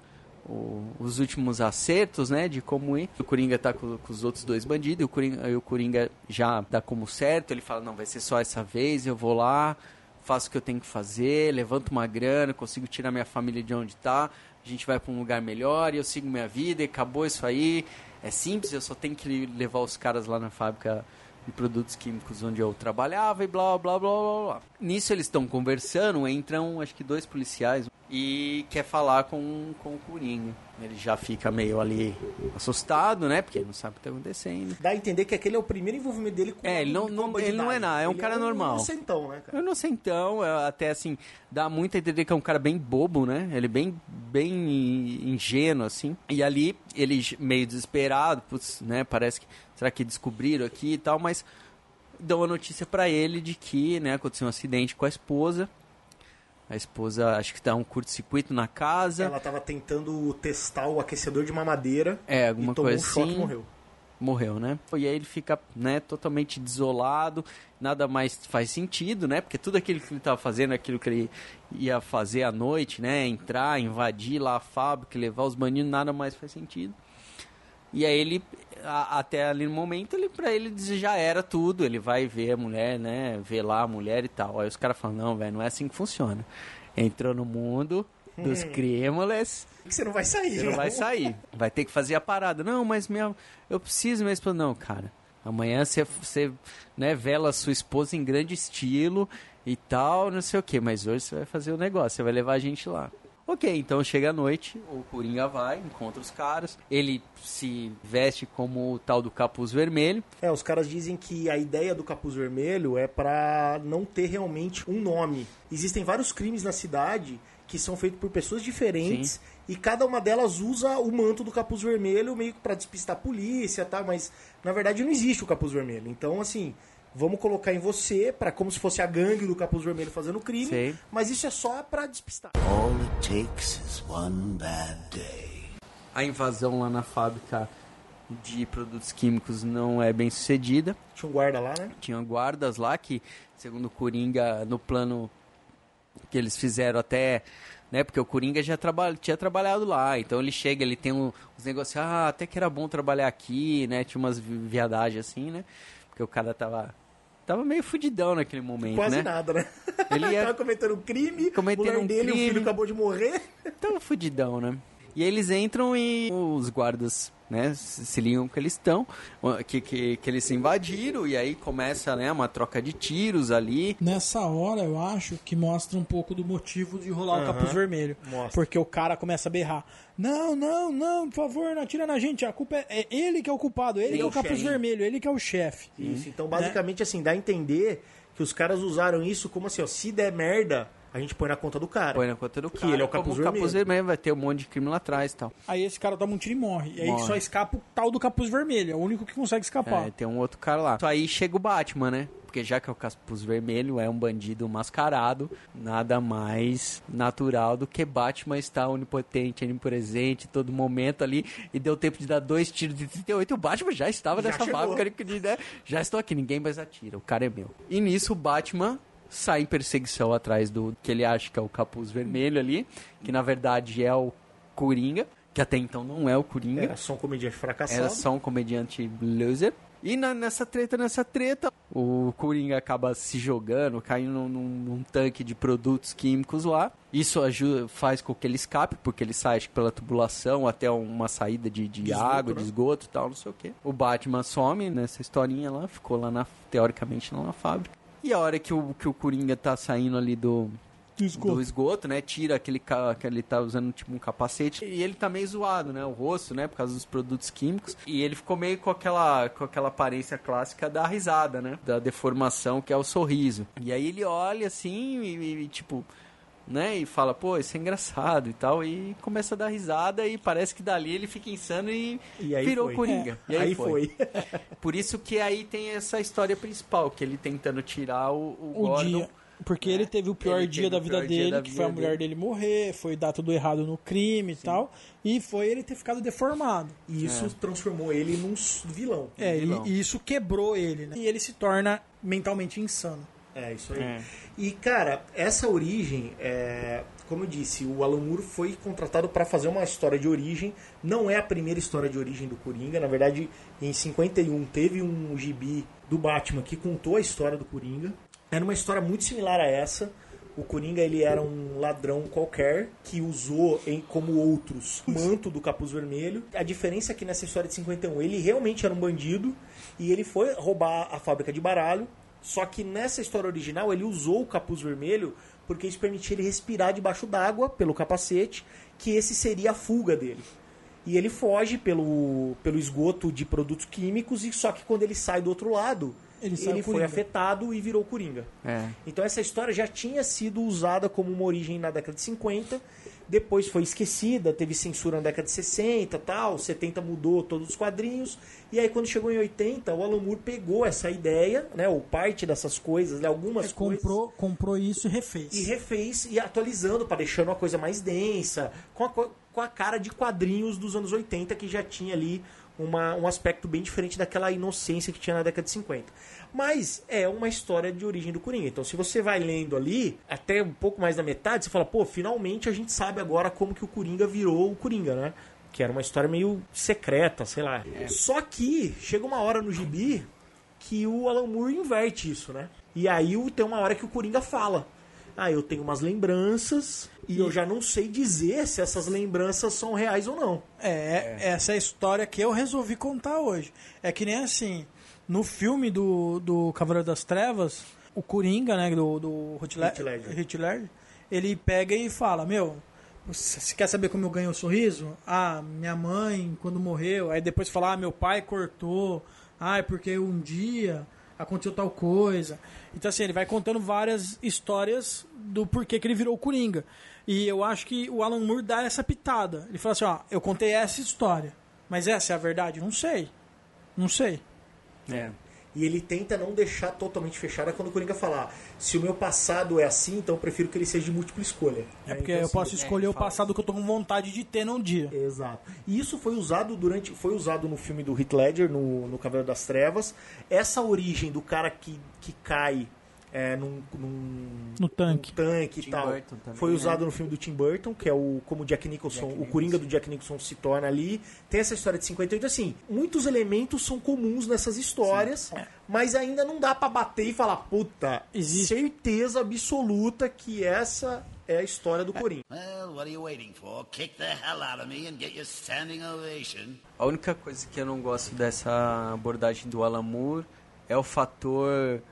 o- os últimos acertos, né, de como ir. O Coringa tá com, com os outros dois bandidos, e o Coringa, aí o Coringa já dá como certo, ele fala, não, vai ser só essa vez, eu vou lá, faço o que eu tenho que fazer, levanto uma grana, consigo tirar minha família de onde tá, a gente vai pra um lugar melhor e eu sigo minha vida e acabou isso aí. É simples, eu só tenho que levar os caras lá na fábrica de produtos químicos onde eu trabalhava e blá blá blá blá blá. Nisso eles estão conversando, entram acho que dois policiais e quer falar com, com o Coringa. Ele já fica meio ali assustado, né? Porque ele não sabe o que tá acontecendo. Dá a entender que aquele é o primeiro envolvimento dele com É, ele não- não- ele não é nada, é um Ele cara normal. inocentão, né, cara? Eu não sei então, é, até assim, dá muito a entender que é um cara bem bobo, né? Ele é bem, bem ingênuo, assim. E ali, ele meio desesperado, putz, né? Parece que, será que descobriram aqui e tal, mas dão a notícia pra ele de que, né, aconteceu um acidente com a esposa. A esposa, acho que dá um curto-circuito na casa. Ela tava tentando testar o aquecedor de mamadeira É, alguma e tomou coisa um choque assim. e morreu. morreu, né? E aí ele fica, né, totalmente desolado, nada mais faz sentido, né? Porque tudo aquilo que ele estava fazendo, aquilo que ele ia fazer à noite, né? Entrar, invadir lá a fábrica, levar os bandidos, nada mais faz sentido. E aí ele, a- até ali no momento, ele, pra ele já era tudo, ele vai ver a mulher, né? Ver lá a mulher e tal. Aí os caras falam, não, velho, não é assim que funciona. Entrou no mundo dos criminals, Que você não vai sair. você não vai sair. Vai ter que fazer a parada. Não, mas minha, eu preciso mesmo. Não, cara. Amanhã você, você né, vela a sua esposa em grande estilo e tal, não sei o que. Mas hoje você vai fazer o negócio, você vai levar a gente lá. Ok, então chega a noite, o Coringa vai, encontra os caras. Ele se veste como o tal do capuz vermelho. É, os caras dizem que a ideia do capuz vermelho é pra não ter realmente um nome. Existem vários crimes na cidade que são feitos por pessoas diferentes e cada uma delas usa o manto do capuz vermelho meio que pra despistar a polícia, tá? Mas na verdade não existe o capuz vermelho. Então, assim, vamos colocar em você para como se fosse a gangue do capuz vermelho fazendo crime, Sei. mas isso é só pra despistar. All it takes is one bad day. A invasão lá na fábrica de produtos químicos não é bem sucedida. Tinha um guarda lá, né? tinha guardas lá que, segundo o Coringa, no plano que eles fizeram até, né, porque o Coringa já traba tinha trabalhado lá, então ele chega, ele tem um- uns negócios, ah, até que era bom trabalhar aqui, né, tinha umas vi- viadagens assim, né, porque o cara tava tava meio fudidão naquele momento, Quase né? nada, né? Ele ia- tava cometendo um crime, Cometendo mulher um dele, o crime. filho acabou de morrer. Tava fudidão, né? E aí eles entram e os guardas, né, se ligam que eles estão, que, que, que eles se invadiram, e aí começa, né, uma troca de tiros ali. Nessa hora, eu acho que mostra um pouco do motivo de rolar o Aham. capuz vermelho. Mostra. Porque o cara começa a berrar. Não, não, não, por favor, não atira na gente. A culpa é, é ele que é o culpado, ele Ele que é o o capuz chefe. vermelho, ele que é o chefe. Isso, então basicamente assim, dá a entender que os caras usaram isso como assim, ó, se der merda, a gente põe na conta do cara. Põe na conta do Que cara. ele é o capuz capuz vermelho. vermelho, vai ter um monte de crime lá atrás e tal. Aí esse cara toma um tiro e morre. E aí Morre. só escapa o tal do capuz vermelho. É o único que consegue escapar. É, tem um outro cara lá. Só aí chega o Batman, né? Porque já que é o Capuz Vermelho, é um bandido mascarado, nada mais natural do que Batman estar onipotente, onipresente, todo momento ali, e deu tempo de dar dois tiros de 38, e o Batman já estava Já nessa chegou. fábrica, né? já estou aqui, ninguém mais atira, o cara é meu. E nisso o Batman sai em perseguição atrás do que ele acha que é o Capuz Vermelho ali, que na verdade é o Coringa, que até então não é o Coringa. Era só um comediante fracassado. Era só um comediante loser. E na- nessa treta, nessa treta, o Coringa acaba se jogando, caindo num, num- tanque de produtos químicos lá. Isso ajuda, faz com que ele escape, porque ele sai pela tubulação até uma saída de, de De esgoto, água, né? de esgoto e tal, não sei o que. O Batman some nessa historinha lá, ficou lá na, teoricamente lá na fábrica. E a hora que o, que o Coringa tá saindo ali do, do esgoto, né? Tira aquele ca- que ele tá usando tipo um capacete e ele tá meio zoado, né? O rosto, né? Por causa dos produtos químicos. E ele ficou meio com aquela com aquela aparência clássica da risada, né? Da deformação que é o sorriso. E aí ele olha assim e, e, tipo né, e fala, pô, isso é engraçado e tal, e começa a dar risada e parece que dali ele fica insano e, E aí virou foi. Coringa. É, E aí foi. Por isso que aí tem essa história principal, que ele tentando tirar o, o, o Gordon dia. Porque ele teve o pior Ele dia da vida dele, da que foi a vida mulher dele. dele morrer, foi dar tudo errado no crime e tal. E foi ele ter ficado deformado. E isso transformou ele num vilão. É, e, vilão. e isso quebrou ele, né? E ele se torna mentalmente insano. É, isso aí. É. E, cara, essa origem, é, como eu disse, o Alan Moore foi contratado para fazer uma história de origem. Não é a primeira história de origem do Coringa. Na verdade, em 51 teve um gibi do Batman que contou a história do Coringa. Era uma história muito similar a essa. O Coringa ele era um ladrão qualquer que usou, em, como outros, o manto do capuz vermelho. A diferença é que nessa história de 51 ele realmente era um bandido e ele foi roubar a fábrica de baralho. Só que nessa história original ele usou o capuz vermelho porque isso permitia ele respirar debaixo d'água pelo capacete, que esse seria a fuga dele. E ele foge pelo, pelo esgoto de produtos químicos, e só que quando ele sai do outro lado, Ele ele, foi afetado e virou Coringa. É. Então essa história já tinha sido usada como uma origem na década de 50, depois foi esquecida, teve censura na década de 60, tal, 70 mudou todos os quadrinhos, e aí quando chegou em 80, o Alan Moore pegou essa ideia, né, ou parte dessas coisas, né, algumas É, coisas comprou, comprou isso e refez. e refez e atualizando para deixando uma coisa mais densa, com a, co- com a cara de quadrinhos dos anos 80 que já tinha ali uma, um aspecto bem diferente daquela inocência que tinha na década de 50. Mas é uma história de origem do Coringa. Então, se você vai lendo ali, até um pouco mais da metade, você fala, pô, finalmente a gente sabe agora como que o Coringa virou o Coringa, né? Que era uma história meio secreta, sei lá. Só que chega uma hora no gibi que o Alan Moore inverte isso, né? E aí o- tem uma hora que o Coringa fala. Ah, eu tenho umas lembranças e eu já não sei dizer se essas lembranças são reais ou não. É, essa é a história que eu resolvi contar hoje. É que nem assim, no filme do, do Cavaleiro das Trevas, o Coringa, né, do, do Heath Le- Heath Ledger. Heath Ledger, ele pega e fala, meu, você quer saber como eu ganhei o sorriso? Ah, minha mãe, quando morreu, aí depois fala, ah, meu pai cortou, ah, é porque um dia aconteceu tal coisa. Então assim, ele vai contando várias histórias do porquê que ele virou o Coringa. E eu acho que o Alan Moore dá essa pitada. Ele fala assim, ó, eu contei essa história, mas essa é a verdade? Não sei. Não sei. É. E ele tenta não deixar totalmente fechada quando o Coringa falar: se o meu passado é assim, então eu prefiro que ele seja de múltipla escolha. É porque Então, eu assim, posso escolher ele o passado que eu tô com vontade de ter num dia. Exato. E isso foi usado durante. Foi usado no filme do Heath Ledger, no, no Cavaleiro das Trevas. Essa origem do cara que, que cai é, num, num, No tanque. num tanque Tim e tal. Também, Foi né? usado no filme do Tim Burton, que é o como Jack Nicholson, Jack o Coringa do Jack Nicholson se torna ali. Tem essa história de 58, assim, muitos elementos são comuns nessas histórias, mas ainda não dá pra bater e falar, puta, Existe. certeza absoluta que essa é a história do Coringa. Standing ovation. A única coisa que eu não gosto dessa abordagem do Alan Moore é o fator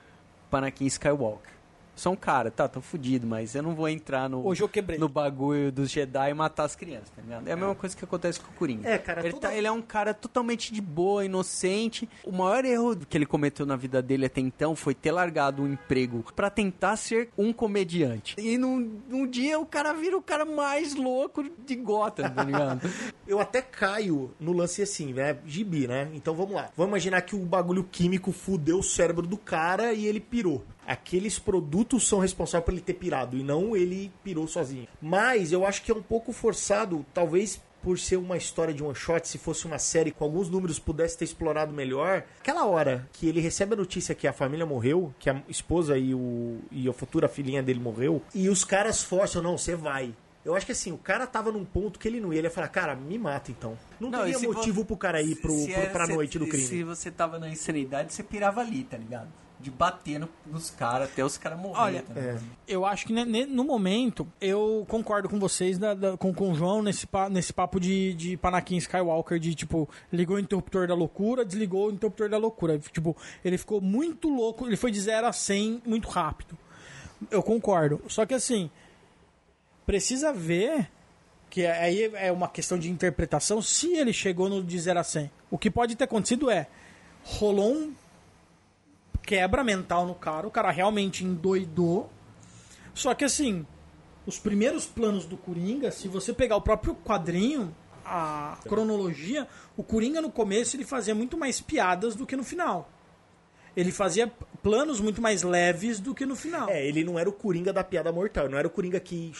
Panakin Skywalker. Sou um cara, tá, tô fudido, mas eu não vou entrar no, Hoje eu quebrei. no bagulho dos Jedi e matar as crianças, tá ligado? É a mesma coisa que acontece com o Coringa. É, cara, ele, toda- tá- ele é um cara totalmente de boa, inocente. O maior erro que ele cometeu na vida dele até então foi ter largado um emprego pra tentar ser um comediante. E num, num dia o cara vira o cara mais louco de Gotham, tá ligado? Eu até caio no lance assim, né? Gibi, né? Então vamos lá. Vamos imaginar que o bagulho químico fudeu o cérebro do cara e ele pirou. Aqueles produtos são responsáveis por ele ter pirado e não ele pirou sozinho. Mas eu acho que é um pouco forçado, talvez por ser uma história de one shot, se fosse uma série com alguns números pudesse ter explorado melhor. Aquela hora que ele recebe a notícia que a família morreu, que a esposa e, o, e a futura filhinha dele morreu, e os caras forçam, não, você vai. Eu acho que assim, o cara tava num ponto que ele não ia. Ele ia falar, cara, me mata então. Não, Não, teria motivo vo- pro cara ir pro, pro, é- pra se- noite do crime. Se você tava na insanidade, você pirava ali, tá ligado? De bater no- nos caras até os caras morrerem. Olha, tá ligado? Eu acho que ne- ne- no momento, eu concordo com vocês, da- da- com, com o João, nesse, pa- nesse papo de, de Panakin Skywalker, de tipo, ligou o interruptor da loucura, desligou o interruptor da loucura. Tipo, ele ficou muito louco, ele foi de 0 a 100 muito rápido. Eu concordo. Só que assim, precisa ver que aí é uma questão de interpretação se ele chegou no de 0 a 100. O que pode ter acontecido é, rolou um quebra mental no cara, o cara realmente endoidou. Só que assim, os primeiros planos do Coringa, se você pegar o próprio quadrinho, a cronologia, o Coringa no começo ele fazia muito mais piadas do que no final. Ele fazia planos muito mais leves do que no final. É, ele não era o Coringa da piada mortal, não era o Coringa que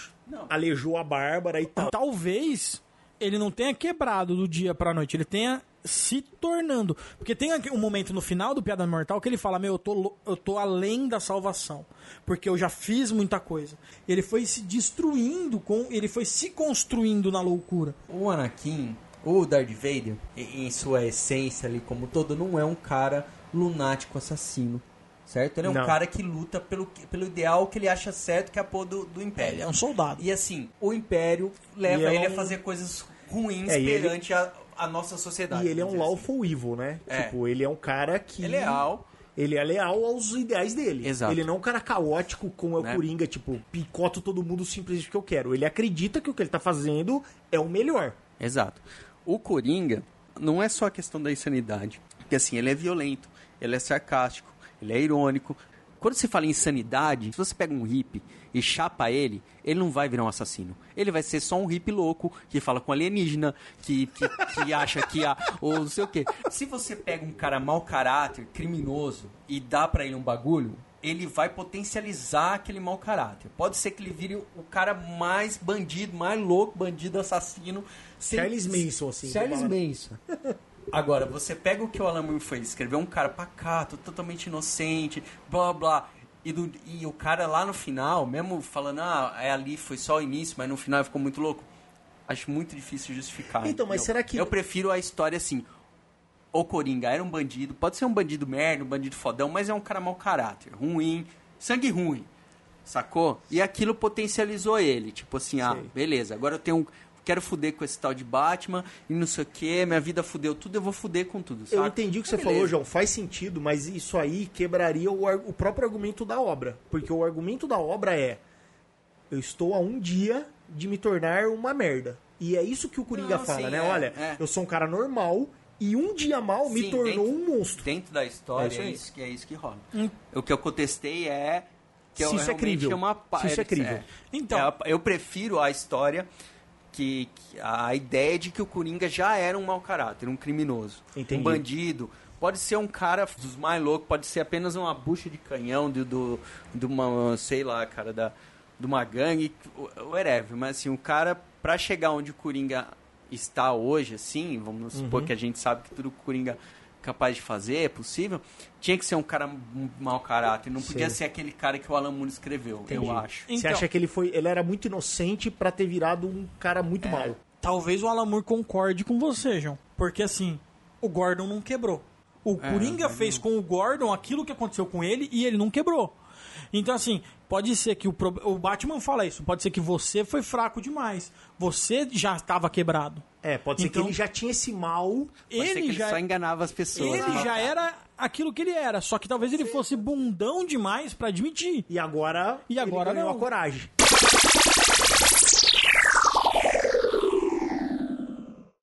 alejou a Bárbara e tal. Talvez ele não tenha quebrado do dia pra noite, ele tenha se tornando. Porque tem aqui um momento no final do Piada Mortal que ele fala: Meu, eu tô, eu tô além da salvação. Porque eu já fiz muita coisa. Ele foi se destruindo, com ele foi se construindo na loucura. O Anakin, o Darth Vader, em sua essência ali como todo, não é um cara lunático assassino. Certo? Ele é um Não. cara que luta pelo, pelo ideal que ele acha certo, que é a porra do, do Império. Ele é um soldado. E assim, o Império leva é ele a fazer coisas ruins É, e ele- perante a, a nossa sociedade. E ele é um lawful evil, né? É. Tipo, ele é um cara que. assim. É leal. Ele é leal aos ideais dele. Exato. Ele não é um cara caótico como é o Né? Coringa, tipo, picoto todo mundo simplesmente porque eu quero. Ele acredita que o que ele tá fazendo é o melhor. Exato. O Coringa não é só a questão da insanidade. Porque assim, ele é violento, ele é sarcástico, ele é irônico. Quando se fala em insanidade, se você pega um hippie e chapa ele, ele não vai virar um assassino. Ele vai ser só um hippie louco que fala com alienígena, que, que, que acha que há. ou não sei o quê. Se você pega um cara mau caráter, criminoso, e dá pra ele um bagulho, ele vai potencializar aquele mau caráter. Pode ser que ele vire o cara mais bandido, mais louco, bandido, assassino. sem- Charles Manson, assim, Charles. Manson. Agora, você pega o que o Alan Moore fez, escreveu um cara pacato, totalmente inocente, blá blá. E, do- e o cara lá no final, mesmo falando, ah, é ali, foi só o início, mas no final ficou muito louco. Acho muito difícil justificar. Então, mas entendeu? será que- Eu prefiro a história assim. O Coringa era um bandido, pode ser um bandido merda, um bandido fodão, mas é um cara mau caráter, ruim, sangue ruim, sacou? E aquilo potencializou ele, tipo assim, ah, Sei. beleza, agora eu tenho um, quero fuder com esse tal de Batman e não sei o que, minha vida fudeu tudo, eu vou fuder com tudo, Eu entendi o que Então, você beleza. falou, João, faz sentido, mas isso aí quebraria o, o próprio argumento da obra. Porque o argumento da obra é: eu estou a um dia de me tornar uma merda. E é isso que o Coringa Não, fala, sim, né? é, Olha, é. eu sou um cara normal e um dia mal me Sim, tornou dentro- um monstro. Dentro da história, É isso é isso, que, é isso que rola. O que eu contestei é que Se eu, isso é realmente crível. é uma Se isso é crível. Então- É, eu prefiro a história que, que a ideia de que o Coringa já era um mau caráter, um criminoso, Entendi. um bandido. Pode ser um cara dos mais loucos, pode ser apenas uma bucha de canhão de, do, de uma, sei lá, cara, da, de uma gangue, whatever. Mas assim, o cara, pra chegar onde o Coringa está hoje, assim, vamos supor que a gente sabe que tudo o Coringa capaz de fazer, é possível, tinha que ser um cara mau caráter. Não podia Sei. ser aquele cara que o Alan Moore escreveu, Entendi. eu acho. Você Então. acha que ele foi. Ele era muito inocente pra ter virado um cara muito mau. Talvez o Alan Moore concorde com você, João. Porque assim, o Gordon não quebrou. O Coringa fez com o Gordon aquilo que aconteceu com ele e ele não quebrou. Então, assim, pode ser que o, o Batman fala isso. Pode ser que você foi fraco demais. Você já estava quebrado. É, pode ser Então- que ele já tinha esse mal. Ser Ele ele já, só enganava as pessoas. ele né? já era aquilo que ele era. Só que talvez ele fosse bundão demais pra admitir. E agora, E agora ele ganhou não. a coragem.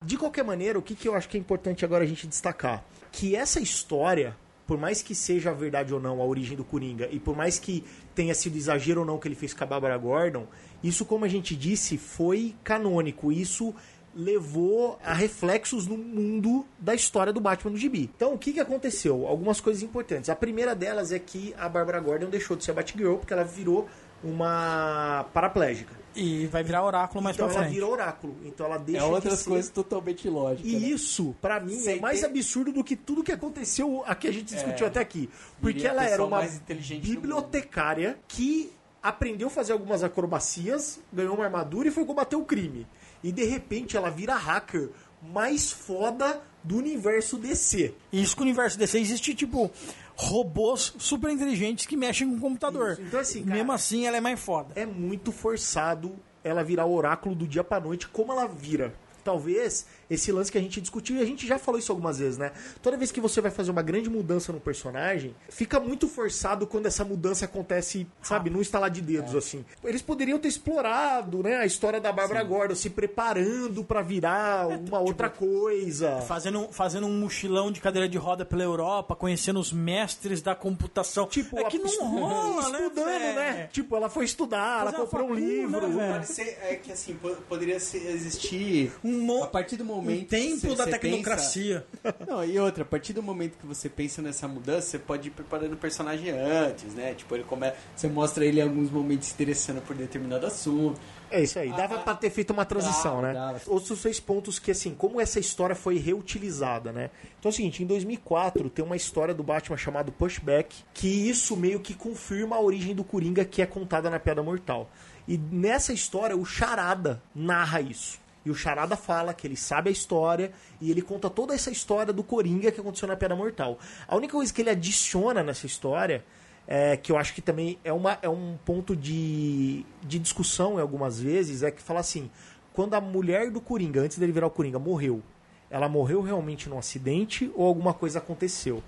De qualquer maneira, o que, que eu acho que é importante agora a gente destacar? Que essa história, por mais que seja verdade ou não a origem do Coringa, e por mais que tenha sido exagero ou não que ele fez com a Bárbara Gordon, isso, como a gente disse, foi canônico. Isso levou a reflexos no mundo da história do Batman no gibi. Então, o que, que aconteceu? Algumas coisas importantes. A primeira delas é que a Bárbara Gordon deixou de ser a Batgirl porque ela virou uma paraplégica. E vai virar oráculo mais Então pra ela frente. vira oráculo. Então ela deixa É outras ser... coisas totalmente lógicas. E né? isso, pra mim, é Sem mais ter- absurdo do que tudo que aconteceu aqui a gente discutiu até aqui. Porque ela era uma mais inteligente do bibliotecária que aprendeu a fazer algumas acrobacias, ganhou uma armadura e foi combater o crime. E de repente ela vira hacker mais foda do universo DC. Isso que o universo DC existe, tipo, robôs super inteligentes que mexem com o computador. Isso. Então, assim, cara- Mesmo assim, ela é mais foda. é muito forçado ela virar oráculo do dia pra noite, como ela vira. Talvez esse lance que a gente discutiu, e a gente já falou isso algumas vezes, né? Toda vez que você vai fazer uma grande mudança no personagem, fica muito forçado quando essa mudança acontece, sabe, num estalar de dedos, assim. Eles poderiam ter explorado, né, a história da Bárbara Gordon, se preparando pra virar uma outra coisa. Fazendo, fazendo um mochilão de cadeira de roda pela Europa, conhecendo os mestres da computação. Tipo, é que a- não rola, né? estudando, né? velho? Tipo, ela foi estudar, ela Fazer uma comprou um livro. né, é que assim, po- poderia ser- existir Um, mo- A partir do momento um templo que da você tecnocracia. pensa- Não, e outra, a partir do momento que você pensa nessa mudança, você pode ir preparando o personagem antes, né? Tipo, ele começa. Você mostra ele em alguns momentos se interessando por determinado assunto. É isso aí, dava pra ter feito uma transição, Dava, né? dava. Outros seis pontos que, assim, como essa história foi reutilizada, né? Então é o seguinte, em 2004 tem uma história do Batman chamado Pushback, que isso meio que confirma a origem do Coringa que é contada na Piada Mortal. E nessa história, o Charada narra isso. E o Charada fala que ele sabe a história e ele conta toda essa história do Coringa que aconteceu na Piada Mortal. A única coisa que ele adiciona nessa história é, que eu acho que também é, uma, é um ponto de, de discussão em algumas vezes, é que fala assim, quando a mulher do Coringa, antes dele virar o Coringa, morreu, ela morreu realmente num acidente ou alguma coisa aconteceu?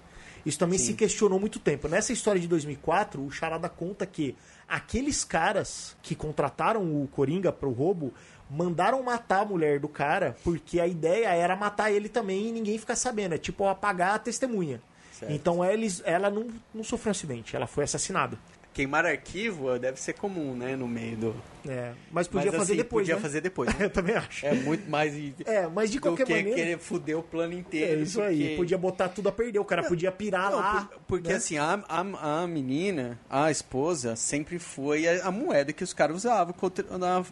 Isso também se questionou muito tempo. Nessa história de 2004, o Charada conta que aqueles caras que contrataram o Coringa pro roubo mandaram matar a mulher do cara porque a ideia era matar ele também e ninguém ficar sabendo. É tipo apagar a testemunha. Então eles, ela não, não sofreu um acidente, ela foi assassinada. Queimar arquivo deve ser comum, né? No meio do. É, mas podia Mas, fazer assim, depois. Podia né? fazer depois. Eu também acho. É muito mais. É, mas de qualquer que maneira. querer fuder o plano inteiro. É isso aí. porque- Podia botar tudo a perder. O cara podia pirar Não, lá. por- porque né? assim, a, a, a menina, a esposa, sempre foi a, a moeda que os caras usavam contra, na-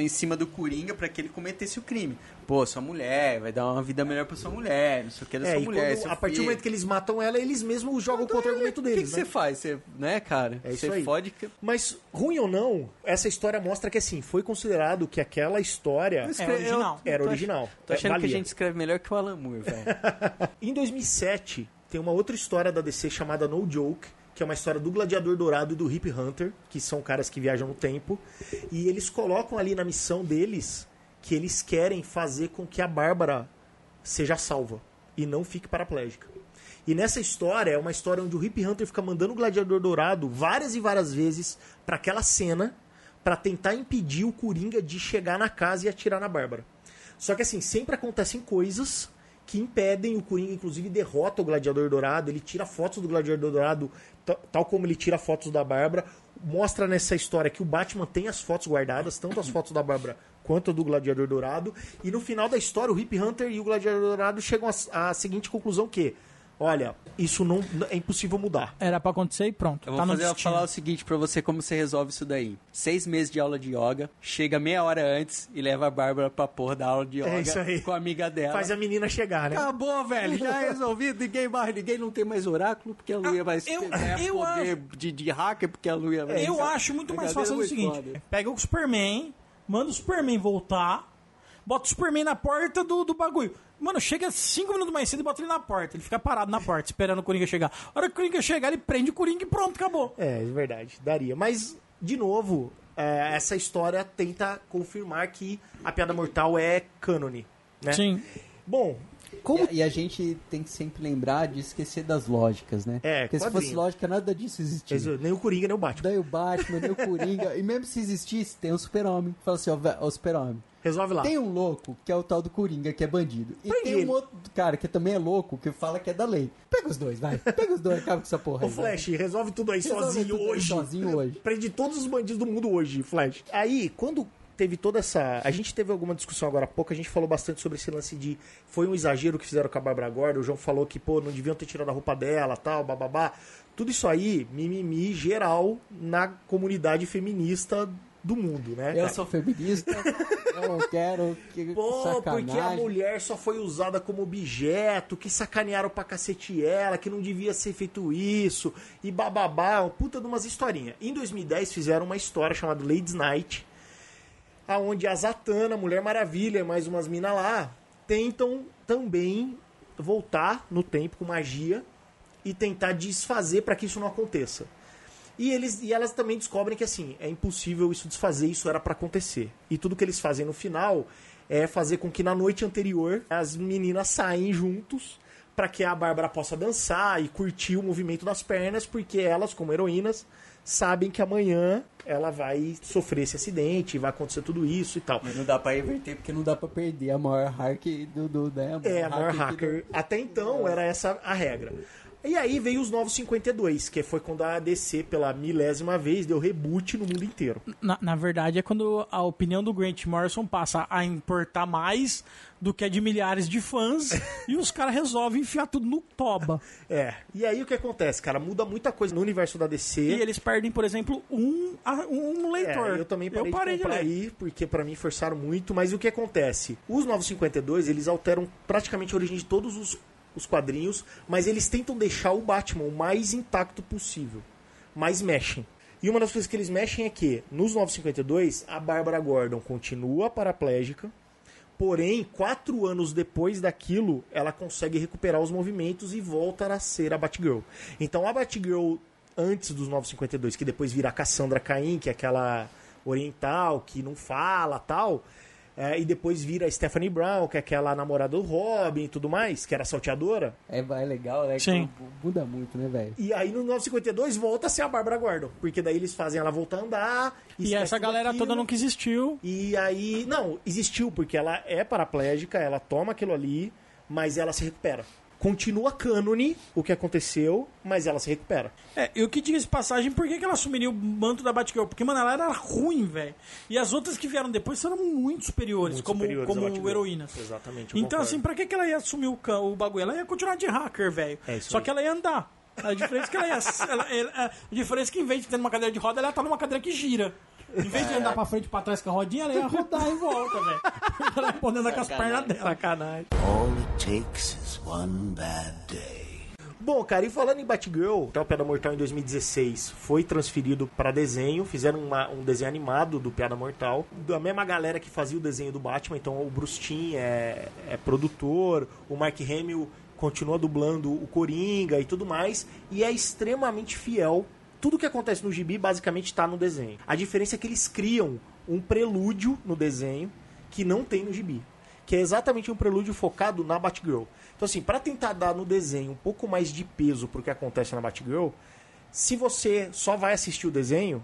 em cima do Coringa pra que ele cometesse o crime. Pô, sua mulher, vai dar uma vida melhor pra sua mulher, não sei o que da É, sua e mulher. quando- a partir do filho. momento que eles matam ela, eles mesmos jogam contra o argumento O que, que deles. você né? faz? Você, né, cara? É isso você aí. fode que. Mas, ruim ou não, essa história mostra que assim, foi considerado que aquela história É original. era tô ach- original. Tô achando É, que a gente escreve melhor que o Alan Moore, velho. Em 2007, tem uma outra história da DC chamada No Joke, que é uma história do Gladiador Dourado e do Hip Hunter, que são caras que viajam no tempo, e eles colocam ali na missão deles que eles querem fazer com que a Bárbara seja salva e não fique paraplégica. E nessa história é uma história onde o Hip Hunter fica mandando o Gladiador Dourado várias e várias vezes para aquela cena para tentar impedir o Coringa de chegar na casa e atirar na Bárbara. Só que assim, sempre acontecem coisas que impedem o Coringa, inclusive derrota o Gladiador Dourado, ele tira fotos do Gladiador Dourado, ta- tal como ele tira fotos da Bárbara, mostra nessa história que o Batman tem as fotos guardadas, tanto as fotos da Bárbara quanto do Gladiador Dourado, e no final da história o Hip Hunter e o Gladiador Dourado chegam à seguinte conclusão que olha, isso não é impossível mudar. Era pra acontecer e pronto. Eu tá vou no fazer, destino. falar o seguinte pra você, como você resolve isso daí. Seis meses de aula de yoga, chega meia hora antes e leva a Bárbara pra porra da aula de yoga É isso aí. com a amiga dela. Faz a menina chegar, né? Acabou, velho. Já é resolvido. Ninguém mais, ninguém não tem mais oráculo, porque a Luia vai eu- ter eu poder de, de hacker, porque a Luia vai. Eu acho muito mais fácil o Brincadeira seguinte: foda. pega o Superman, manda o Superman voltar, bota o Superman na porta do, do bagulho. Mano, chega cinco minutos mais cedo e bota ele na porta. Ele fica parado na porta, esperando o Coringa chegar. A hora que o Coringa chegar, ele prende o Coringa e pronto, acabou. É, é verdade, daria. Mas, de novo, é, essa história tenta confirmar que a piada mortal é cânone, né? Sim. Bom, como E, e a gente tem que sempre lembrar de esquecer das lógicas, né? É, Porque se quadrinho. fosse lógica, nada disso existia. nem o Coringa, nem o Batman. Daí o Batman, nem o Coringa. e mesmo se existisse, tem o Super-Homem. Fala assim, ó, ó, Super-Homem. Resolve lá. Tem um louco, que é o tal do Coringa, que é bandido. E Prende tem um ele. outro cara que também é louco, que fala que é da lei. Pega os dois, vai. Pega os dois, acaba com essa porra Ô aí. vai. Flash, resolve tudo aí Resolve sozinho tudo hoje. sozinho hoje. Prende todos os bandidos do mundo hoje, Flash. Aí, quando teve toda essa. A gente teve alguma discussão agora há pouco, a gente falou bastante sobre esse lance de. Foi um exagero que fizeram com a Bárbara Gorda. O João falou que, pô, não deviam ter tirado a roupa dela, tal, bababá. Tudo isso aí, mimimi geral na comunidade feminista do mundo, né? Eu sou feminista, eu não quero que Pô, sacanagem. porque a mulher só foi usada como objeto, que sacanearam pra cacete ela, que não devia ser feito isso, e bababá, puta de umas historinhas. Em 2010 fizeram uma história chamada Ladies Night, aonde a Zatanna, Mulher Maravilha e mais umas minas lá, tentam também voltar no tempo com magia e tentar desfazer para que isso não aconteça. E, eles, e elas também descobrem que assim, é impossível isso desfazer, isso era para acontecer. E tudo que eles fazem no final é fazer com que na noite anterior as meninas saem juntos para que a Bárbara possa dançar e curtir o movimento das pernas, porque elas, como heroínas, sabem que amanhã ela vai sofrer esse acidente, vai acontecer tudo isso e tal. Mas não dá pra reverter porque não dá pra perder a maior hack do, do né? É, a maior hacker. Até então era essa a regra. E aí veio os Novos 52, que foi quando a DC, pela milésima vez, deu reboot no mundo inteiro. Na, na verdade, é quando a opinião do Grant Morrison passa a importar mais do que a de milhares de fãs e os caras resolvem enfiar tudo no toba. É. E aí o que acontece, cara? Muda muita coisa no universo da DC. E eles perdem, por exemplo, um, um leitor. É, eu também parei, parei de comprar ler. aí, porque pra mim forçaram muito, mas o que acontece? Os 952, eles alteram praticamente a origem de todos os, os quadrinhos, mas eles tentam deixar o Batman o mais intacto possível. Mas mexem. E uma das coisas que eles mexem é que, nos 952, a Bárbara Gordon continua paraplégica, porém, quatro anos depois daquilo, ela consegue recuperar os movimentos e volta a ser a Batgirl. Então a Batgirl antes dos 952, que depois vira a Cassandra Cain, que é aquela oriental que não fala tal, é, e depois vira a Stephanie Brown, que é aquela namorada do Robin e tudo mais, que era salteadora. É, é legal, né? Sim. Que Muda muito, né, velho? E aí no 952 volta a ser a Bárbara Gordon, porque daí eles fazem ela voltar a andar. E essa galera aquilo. toda nunca existiu. E aí, não, existiu, porque ela é paraplégica, ela toma aquilo ali, mas ela se recupera. Continua cânone o que aconteceu, mas ela se recupera. É, eu que diga de passagem, por que, que ela assumiria o manto da Batgirl? Porque, mano, ela era ruim, velho. E as outras que vieram depois foram muito superiores, Muito como, superiores como heroínas. Exatamente. Então, concordo. assim, pra que, que ela ia assumir o, o bagulho? Ela ia continuar de hacker, velho. É isso Só aí. que ela ia andar. A diferença é que ela ia. ela- ela- a diferença é que em vez de ter uma cadeira de roda, ela estar numa cadeira que gira. Em vez de andar pra frente e pra trás com a rodinha, ela ia rodar em volta, velho. Ela ia poder andar com as pernas dela. Sacanagem. All it takes is one bad day. Bom, cara, e falando em Batgirl, até o Piada Mortal em 2016 foi transferido para desenho, fizeram uma- um desenho animado do Piada Mortal, da mesma galera que fazia o desenho do Batman, então o Bruce Timm é, é produtor, o Mark Hamill continua dublando o Coringa e tudo mais, e é extremamente fiel. Tudo que acontece no gibi basicamente está no desenho. A diferença é que eles criam um prelúdio no desenho que não tem no gibi que é exatamente um prelúdio focado na Batgirl. Então, assim, para tentar dar no desenho um pouco mais de peso pro que acontece na Batgirl, se você só vai assistir o desenho,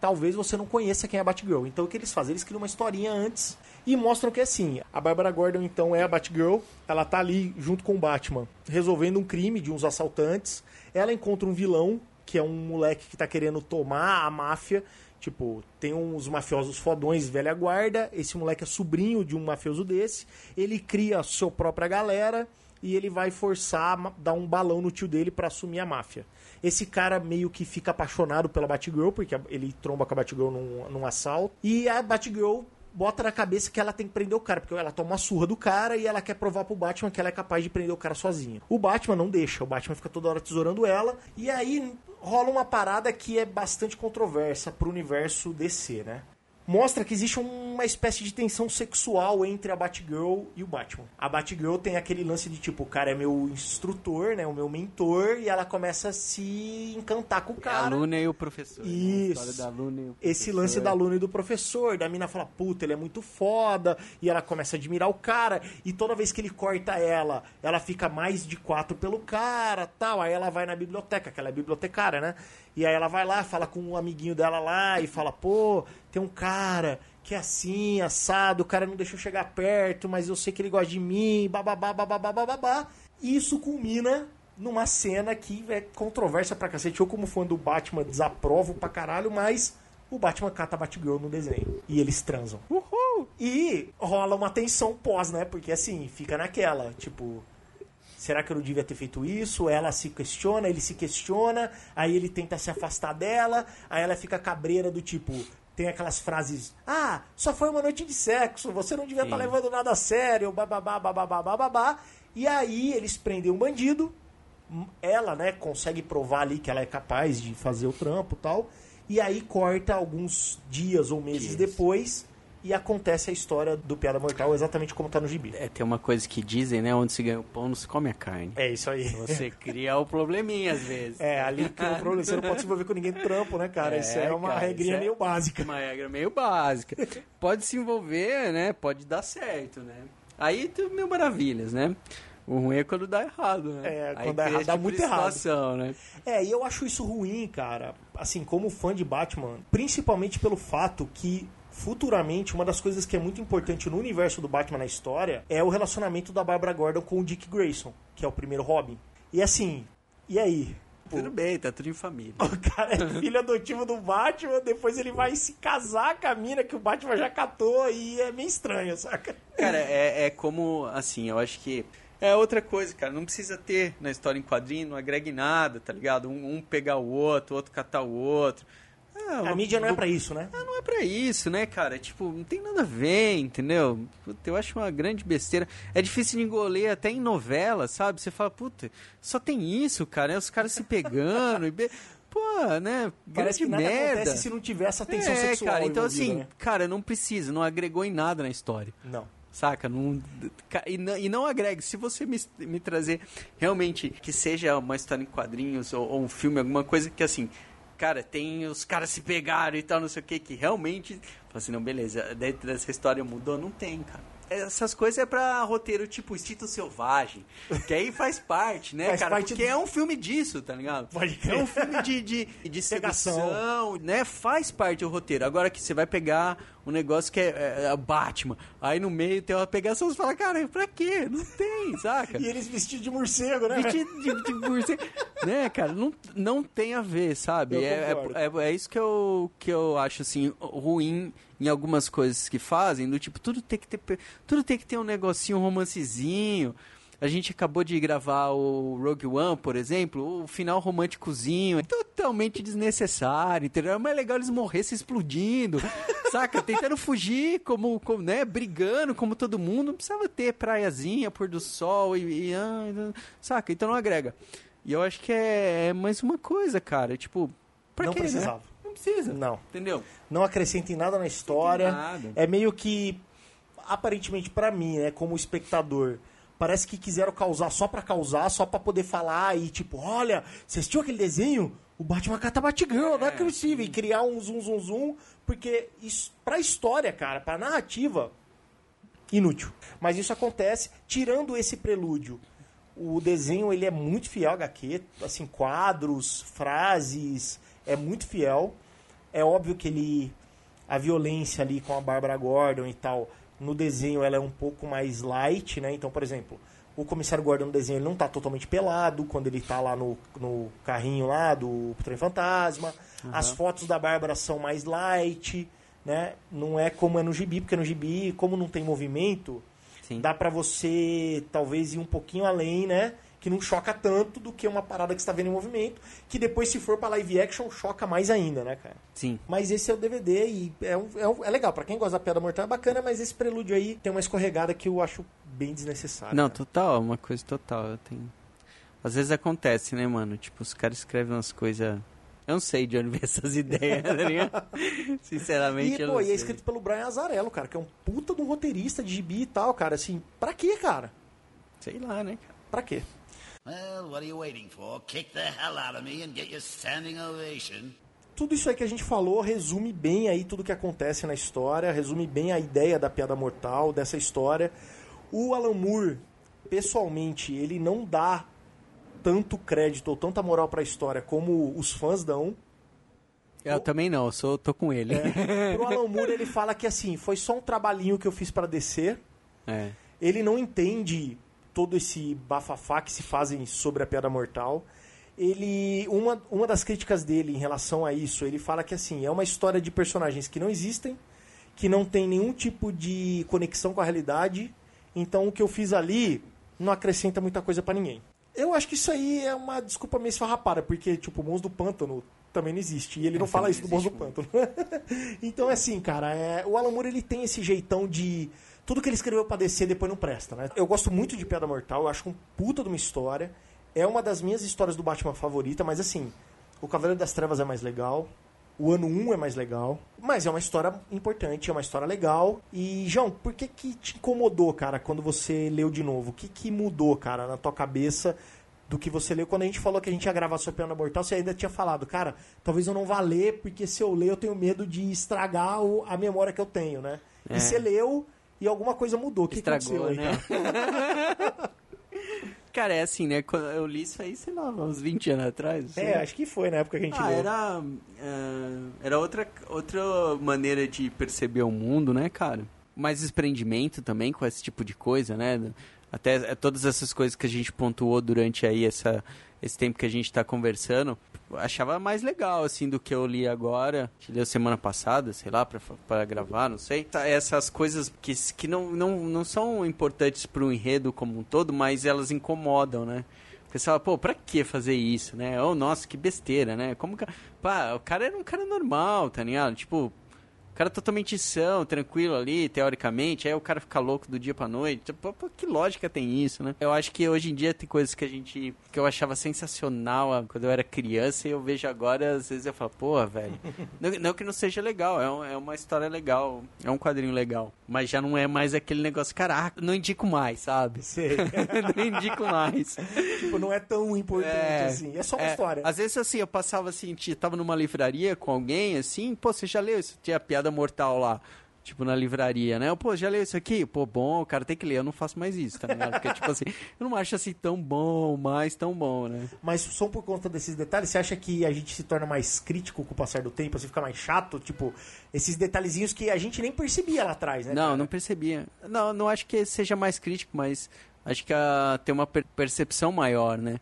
talvez você não conheça quem é a Batgirl. Então, o que eles fazem? Eles criam uma historinha antes e mostram que, assim, a Barbara Gordon, então, é a Batgirl. Ela tá ali junto com o Batman, resolvendo um crime de uns assaltantes. Ela encontra um vilão, que é um moleque que tá querendo tomar a máfia. Tipo, tem uns mafiosos fodões velha guarda. Esse moleque é sobrinho de um mafioso desse. Ele cria a sua própria galera. e ele vai forçar, dar um balão no tio dele pra assumir a máfia. Esse cara meio que fica apaixonado pela Batgirl, porque ele tromba com a Batgirl num, num assalto. E a Batgirl bota na cabeça que ela tem que prender o cara, porque ela toma uma surra do cara e ela quer provar pro Batman que ela é capaz de prender o cara sozinha. O Batman não deixa, o Batman fica toda hora tesourando ela, e aí rola uma parada que é bastante controversa pro universo DC, né? Mostra que existe uma espécie de tensão sexual entre a Batgirl e o Batman. A Batgirl tem aquele lance de tipo, o cara é meu instrutor, né, o meu mentor, e ela começa a se encantar com o É a cara. Luna e o professor. Isso. Da Luna e o Esse lance da Luna e do professor, da mina fala, puta, ele é muito foda, e ela começa a admirar o cara, e toda vez que ele corta ela, ela fica mais de quatro pelo cara, tal, aí ela vai na biblioteca, que ela é bibliotecária, né? E aí ela vai lá, fala com um amiguinho dela lá, e fala, pô, tem um cara que é assim, assado, o cara não deixou chegar perto, mas eu sei que ele gosta de mim, bababá, bababá, bababá. E isso culmina numa cena que é controversa pra cacete. Eu, como fã do Batman, desaprovo pra caralho, mas o Batman cata a Batgirl no desenho. E eles transam. Uhul! E rola uma tensão pós, né? Porque assim, fica naquela, tipo. Será que eu não devia ter feito isso? Ela se questiona, ele se questiona, aí ele tenta se afastar dela, aí ela fica cabreira do tipo. Tem aquelas frases, ah, só foi uma noite de sexo, você não devia estar Sim. levando nada a sério, bababá, bababá, bababá. E aí eles prendem um bandido, ela, né, consegue provar ali que ela é capaz de fazer o trampo e tal. E aí corta alguns dias ou meses depois e acontece a história do Piada Mortal exatamente como tá no gibi. É, tem uma coisa que dizem, né? Onde se ganha o pão, não se come a carne. É isso aí. Você cria o probleminha às vezes. É, ali que o problema, você não pode se envolver com ninguém trampo, né, cara? É, isso é uma cara, regrinha é- meio básica. Uma regra meio básica. Pode se envolver, né? Pode dar certo, né? Aí tem mil maravilhas, né? O ruim é quando dá errado, né? É, Aí quando dá cria errado, dá tipo muito errado. né? É, e eu acho isso ruim, cara. Assim, como fã de Batman, principalmente pelo fato que futuramente uma das coisas que é muito importante no universo do Batman na história é o relacionamento da Barbara Gordon com o Dick Grayson, que é o primeiro Robin. E assim, e aí? Pô, Tudo bem, tá tudo em família. o cara é filho adotivo do Batman, depois ele vai se casar com a mina que o Batman já catou e é meio estranho, saca? Cara, é, é como, assim, eu acho que é outra coisa, cara. Não precisa ter na história em quadrinho, não agrega em nada, tá ligado? Um, um pegar o outro, o outro catar o outro. Ah, A mídia não é pra isso, né? Ah, não é pra isso, né, cara? Tipo, não tem nada a ver, entendeu? Puta, eu acho uma grande besteira. É difícil de engolir até em novela, sabe? Você fala, puta, só tem isso, cara. É os caras se pegando e... Be... Pô, né? Parece que Grande nada merda. acontece se não tiver essa tensão é, sexual. cara, então assim, né? cara, não precisa, não agregou em nada na história. Não. Saca? Não, e, não, e não agregue. Se você me, me trazer realmente que seja uma história em quadrinhos ou, ou um filme, alguma coisa que assim, cara, tem os caras se pegaram e tal, não sei o que, que realmente. Fala assim, não, beleza, dentro dessa história mudou? Não tem, cara. Essas coisas é pra roteiro tipo Instinto Selvagem. Que aí faz parte, né, Faz cara? parte Porque do- é um filme disso, tá ligado? Pode crer. É um filme de, de, de sedução, né? Faz parte do roteiro. Agora que você vai pegar um negócio que é, é, é Batman, aí no meio tem uma pegação, você fala, cara, pra quê? Não tem, saca? E eles vestidos de morcego, né? Vestido de, de morcego. né, cara? Não, não tem a ver, sabe? É, é, é, é isso que eu, que eu acho, assim, ruim em algumas coisas que fazem, do tipo, tudo tem que ter, tudo tem que ter um negocinho, um romancezinho. A gente acabou de gravar o Rogue One, por exemplo, o final românticozinho, é totalmente desnecessário, entendeu? É mais legal eles morressem explodindo, saca? Tentando fugir, como, como, né? Brigando como todo mundo, não precisava ter praiazinha, pôr do sol e, e saca? Então não agrega. E eu acho que é, é mais uma coisa, cara, tipo, pra Não quê, né? precisava. Não precisa. Não. Entendeu? Não acrescenta em nada na história. nada. É meio que, aparentemente pra mim, né, como espectador, parece que quiseram causar só pra causar, só pra poder falar e tipo, olha, você assistiu aquele desenho? O Batman cata Batgirl, não é possível. E criar um zoom, zoom, zoom, porque isso, pra história, cara, pra narrativa, inútil. Mas isso acontece, tirando esse prelúdio. O desenho ele é muito fiel HQ, assim, quadros, frases, é muito fiel. É óbvio que ele a violência ali com a Bárbara Gordon e tal, no desenho ela é um pouco mais light, né? Então, por exemplo, o comissário Gordon no desenho ele não tá totalmente pelado quando ele tá lá no, no carrinho lá do trem fantasma. As fotos da Bárbara são mais light, né? Não é como é no gibi, porque no gibi, como não tem movimento, Sim. Dá pra você talvez ir um pouquinho além, né? Que não choca tanto do que uma parada que você tá vendo em movimento, que depois, se for pra live action, choca mais ainda, né, cara? Sim. Mas esse é o DVD e é, um- é, um- é legal. Pra quem gosta da Piada Mortal é bacana, mas esse prelúdio aí tem uma escorregada que eu acho bem desnecessária. Não, total, é uma coisa total. Eu tenho... Às vezes acontece, né, mano? Tipo, os caras escrevem umas coisas. Eu não sei de onde vem essas ideias, tá ligado? Sinceramente, E, eu pô, não e sei. é escrito pelo Brian Azarello, cara, que é um puta de um roteirista de gibi e tal, cara. Assim, pra quê, cara? Sei lá, né, cara? Pra quê? Well, what are you waiting for? Kick the hell out of me and get your standing ovation. Tudo isso aí que a gente falou resume bem aí tudo que acontece na história, resume bem a ideia da piada mortal, dessa história. O Alan Moore, pessoalmente, ele não dá tanto crédito ou tanta moral pra história como os fãs dão. Eu também não, eu sou, tô com ele. Pro Alan Moore, ele fala que assim, foi só um trabalhinho que eu fiz pra descer. É. Ele não entende todo esse bafafá que se fazem sobre a piada mortal. Ele uma, uma das críticas dele em relação a isso, ele fala que assim, é uma história de personagens que não existem, que não tem nenhum tipo de conexão com a realidade. Então o que eu fiz ali não acrescenta muita coisa pra ninguém. Eu acho que isso aí é uma desculpa meio esfarrapada, porque tipo, o Monstro do Pântano também não existe. E ele não fala isso do Monstro do Pântano. então é assim, cara, é, o Alan Moore ele tem esse jeitão de tudo que ele escreveu pra descer depois não presta, né? Eu gosto muito de Piada Mortal, eu acho um puta de uma história. É uma das minhas histórias do Batman favorita, mas assim, o Cavaleiro das Trevas é mais legal. O ano 1 é mais legal. Mas é uma história importante, é uma história legal. E, João, por que que te incomodou, cara, quando você leu de novo? O que que mudou, cara, na tua cabeça do que você leu? Quando a gente falou que a gente ia gravar sobre Piada Mortal, você ainda tinha falado, cara, talvez eu não vá ler, porque se eu ler eu tenho medo de estragar o- a memória que eu tenho, né? É. E você leu e alguma coisa mudou. O que Estragou, aconteceu né? cara? É assim, né? Quando eu li isso aí, sei lá, uns 20 anos atrás. É, acho que foi na época que a gente Ah, leu. era, é, era outra, outra maneira de perceber o mundo, né, cara? Mais desprendimento também com esse tipo de coisa, né? Até é, todas essas coisas que a gente pontuou durante aí essa, esse tempo que a gente tá conversando, achava mais legal, assim, do que eu li agora. Gente leu semana passada, sei lá, pra gravar, não sei. Tá, Essas coisas que, que não, não, não são importantes pro enredo como um todo, mas elas incomodam, né? Porque você fala, pô, pra que fazer isso, né? Oh, nossa, que besteira, né? Como que... Pá, o cara era um cara normal, tá ligado? Tipo, cara totalmente são, tranquilo ali, teoricamente, aí o cara fica louco do dia pra noite. Tipo, pô, que lógica tem isso, né? Eu acho que hoje em dia tem coisas que a gente. que eu achava sensacional ah, quando eu era criança e eu vejo agora, às vezes eu falo, pô, velho. não, não que não seja legal, é, um- é uma história legal, é um quadrinho legal. Mas já não é mais aquele negócio, caraca, não indico mais, sabe? Sei. não indico mais. tipo, não é tão importante assim. É só uma é, história. Às vezes, assim, eu passava assim, tava numa livraria com alguém, assim, pô, você já leu isso? Tinha a piada mortal lá. Tipo, na livraria, né? Eu, Pô, já leu isso aqui? Pô, bom, o cara tem que ler. Eu não faço mais isso, tá ligado? Porque, tipo assim, eu não acho assim tão bom, mais tão bom, né? Mas só por conta desses detalhes, você acha que a gente se torna mais crítico com o passar do tempo? Você fica mais chato? Tipo, esses detalhezinhos que a gente nem percebia lá atrás, né? Não, cara? não percebia. Não, não acho que seja mais crítico, mas acho que ah, tem uma per- percepção maior, né?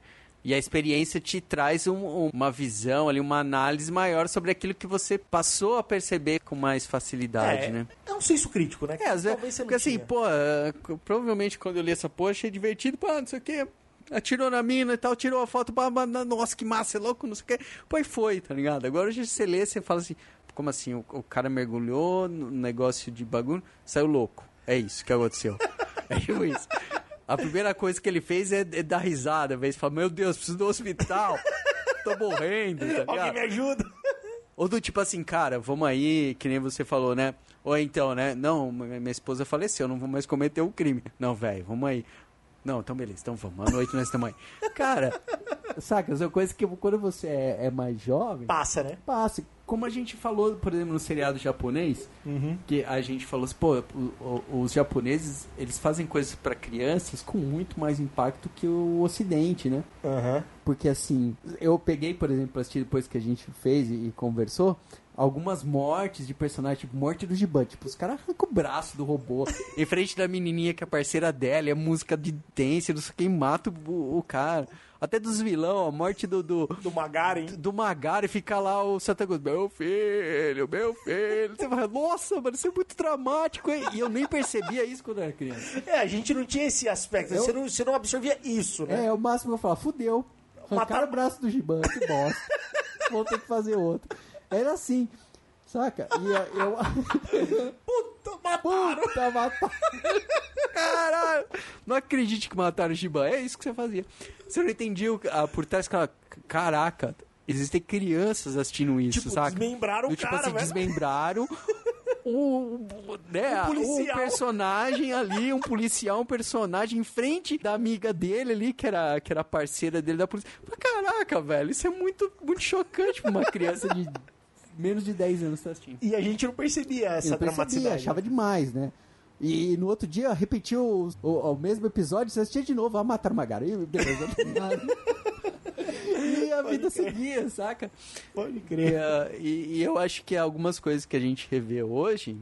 E a experiência te traz um- um- uma visão ali, uma análise maior sobre aquilo que você passou a perceber com mais facilidade, é, né? é um senso crítico, né? É, às vezes, Talvez você não porque assim, pô, é, provavelmente quando eu li essa porra, achei divertido, pô, não sei o que, atirou na mina e tal, tirou a foto, pá, pá, nossa, que massa, é louco, não sei o que, pô, e foi, tá ligado? Agora hoje você lê, você fala assim, como assim, o, o cara mergulhou no negócio de bagulho, saiu louco, é isso que aconteceu, é tipo isso. A primeira coisa que ele fez é, é dar risada, às vezes fala, meu Deus, preciso do hospital, tô morrendo, tá Alguém ligado? me ajuda? Ou do tipo assim, cara, vamos aí, que nem você falou, né? Ou então, né? Não, minha esposa faleceu, não vou mais cometer um crime. Não, velho, vamos aí. Não, então beleza, então vamos. À noite nós estamos aí. Cara, Saca, são coisas que quando você é, é mais jovem, Passa, né? passa. Como a gente falou, por exemplo, no seriado japonês, que a gente falou assim, pô, os japoneses, eles fazem coisas pra crianças com muito mais impacto que o ocidente, né? Aham. Porque assim, eu peguei, por exemplo, assistir depois que a gente fez e, e conversou, algumas mortes de personagens, tipo, morte do Giban. Tipo, os caras arrancam o braço do robô. Em frente da menininha que é parceira dela, é música de dance, não sei quem mata o, o cara. Até dos vilão, a morte do, do, Do Magaren. do Magari, fica lá o Santa Cruz, meu filho, meu filho. Você fala, nossa, mano, isso é muito dramático, hein? E eu nem percebia isso quando era criança. É, a gente não tinha esse aspecto. Eu- Você, não, você não absorvia isso, né? É, o máximo eu falo, fudeu. Mataram- o braço do Giban, que bosta. Vou ter que fazer outro. Era assim, saca? E eu... Puta, mataram. Puta, mataram. Caralho! Não acredite que mataram o Giban. É isso que você fazia. Você não entendia o- ah, por trás que ela. Caraca, existem crianças assistindo isso, Tipo, saca? desmembraram o tipo cara, assim, velho. desmembraram. O, o- né, Um um personagem ali, um policial, um personagem em frente da amiga dele ali, que era, que era parceira dele da polícia. Mas, Caraca, velho, isso é muito, muito chocante pra uma criança de menos de 10 anos tá assistindo. E a gente não percebia essa Eu não percebia, dramaticidade. achava demais, né? E no outro dia repetiu o, o- o mesmo episódio, você assistia de novo, ah, mataram o Magara. E beleza. e a vida seguia, saca? Pode E, crer. ah, e- e eu acho que algumas coisas que a gente revê hoje,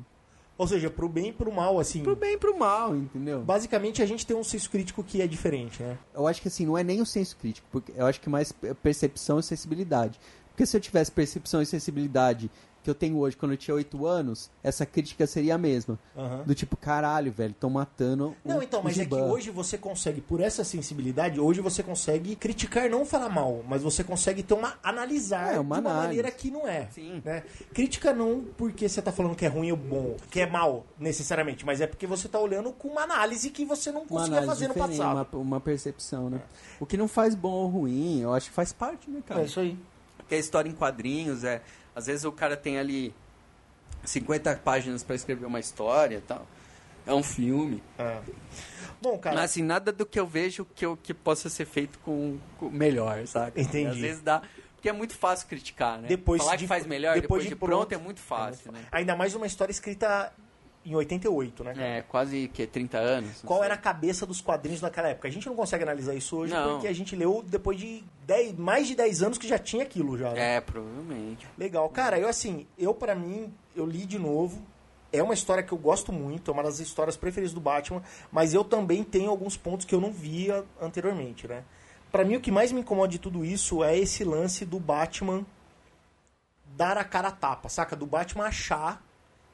Ou seja, pro bem e pro mal, assim. pro bem e pro mal, entendeu? Basicamente, a gente tem um senso crítico que é diferente, né? Eu acho que assim, não é nem o senso crítico, porque eu acho que mais percepção e sensibilidade. Porque se eu tivesse percepção e sensibilidade que eu tenho hoje quando eu tinha 8 anos, essa crítica seria a mesma. Aham. Do tipo, caralho, velho, estão matando Não, o, então, o mas é que hoje você consegue, por essa sensibilidade, hoje você consegue criticar, não falar mal, mas você consegue ter uma analisar É, uma de uma análise. maneira que não é. Sim. Né? Crítica não porque você tá falando que é ruim ou bom, que é mal, necessariamente, mas é porque você tá olhando com uma análise que você não conseguia fazer no passado. uma, uma percepção, né? O que não faz bom ou ruim, eu acho que faz parte, né, cara? É isso aí. Porque a história em quadrinhos é. Às vezes o cara tem ali 50 páginas pra escrever uma história e tal. É um filme. É. Bom, cara, Mas assim, nada do que eu vejo que, eu, que possa ser feito com, com melhor, sabe? Entendi. Às vezes dá. Porque é muito fácil criticar, né? depois Falar de, que faz melhor depois, de pronto, é muito fácil, né? Ainda mais uma história escrita em 88, né? É, quase que 30 anos. não Qual sei. era a cabeça dos quadrinhos naquela época? A gente não consegue analisar isso hoje Não. porque a gente leu depois de 10, mais de 10 anos que já tinha aquilo já. né? É, provavelmente. Legal. Cara, eu assim, eu para mim, eu li de novo. É uma história que eu gosto muito, é uma das histórias preferidas do Batman, mas eu também tenho alguns pontos que eu não via anteriormente, né? Pra mim, o que mais me incomoda de tudo isso é esse lance do Batman dar a cara a tapa, saca? Do Batman achar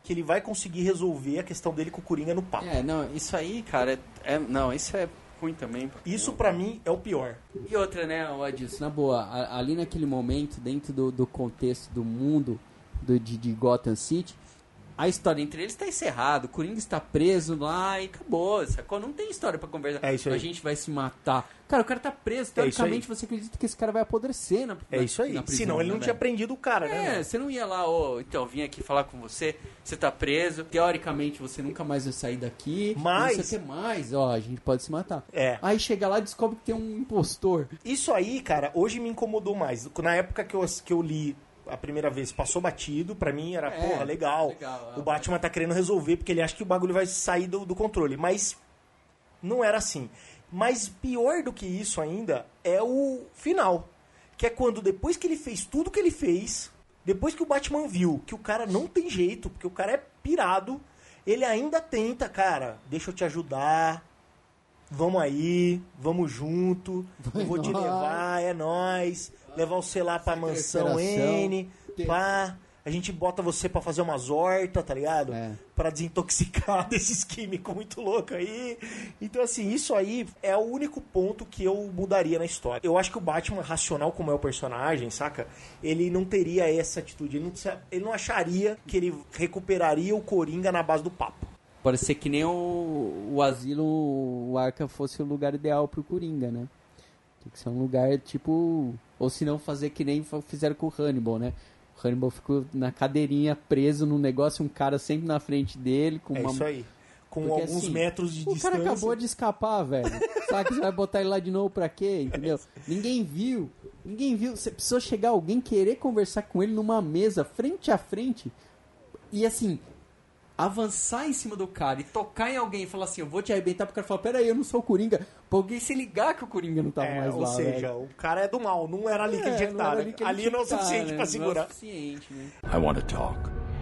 que ele vai conseguir resolver a questão dele com o Coringa no papo. É, não, isso aí, cara, é, é- não, isso é ruim também. Isso pra mim é o pior. E outra, né, o Adilson? Isso, na boa, ali naquele momento, dentro do, do contexto do mundo do, de, de Gotham City, A história entre eles tá encerrada, o Coringa está preso lá e acabou, sacou? Não tem história pra conversar. É isso aí. A gente vai se matar. Cara, o cara tá preso, É teoricamente aí. você acredita que esse cara vai apodrecer na É isso aí. prisão, Senão ele não né, tinha prendido o cara, né? É, você não ia lá, ô, então, vim aqui falar com você, você tá preso, teoricamente você nunca mais vai sair daqui, Mas- o que mais, ó, a gente pode se matar. É. Aí chega lá e descobre que tem um impostor. Isso aí, cara, hoje me incomodou mais. Na época que eu, que eu li a primeira vez, passou batido, pra mim era, É, porra, legal. legal, é. O Batman tá querendo resolver porque ele acha que o bagulho vai sair do, do controle. Mas não era assim. Mas pior do que isso ainda é o final. Que é quando, depois que ele fez tudo que ele fez, depois que o Batman viu que o cara não tem jeito, porque o cara é pirado, ele ainda tenta, cara, deixa eu te ajudar, vamos aí, vamos junto, eu vou te levar, é nós, levar você lá pra mansão recuperação. N, pá, a gente bota você pra fazer umas hortas, tá ligado? É. Pra desintoxicar desses químicos muito loucos aí. Então, assim, isso aí é o único ponto que eu mudaria na história. Eu acho que o Batman, racional como é o personagem, saca? Ele não teria essa atitude. Ele não, ele não acharia que ele recuperaria o Coringa na base do papo. Pode ser que nem o, o asilo, o Arca fosse o lugar ideal pro Coringa, né? Tem que ser um lugar tipo. Ou se não fazer que nem fizeram com o Hannibal, né? O Hannibal ficou na cadeirinha preso num negócio, um cara sempre na frente dele, com É uma. isso aí. Com Porque, alguns assim, metros de o distância. cara acabou de escapar, velho. Sabe que você vai botar ele lá de novo pra quê? Entendeu? Ninguém viu. Ninguém viu. Você precisou chegar alguém querer conversar com ele numa mesa, frente a frente. E assim, avançar em cima do cara e tocar em alguém e falar assim, eu vou te arrebentar, pro cara falar, peraí, eu não sou o Coringa. Pra alguém se ligar que o Coringa não tava É, mais ou lá, seja, velho. o cara é do mal, não era ali que ele É, tinha que estar. né? ali Ali não é o suficiente né? pra Não é o segurar. suficiente, né? I want to talk.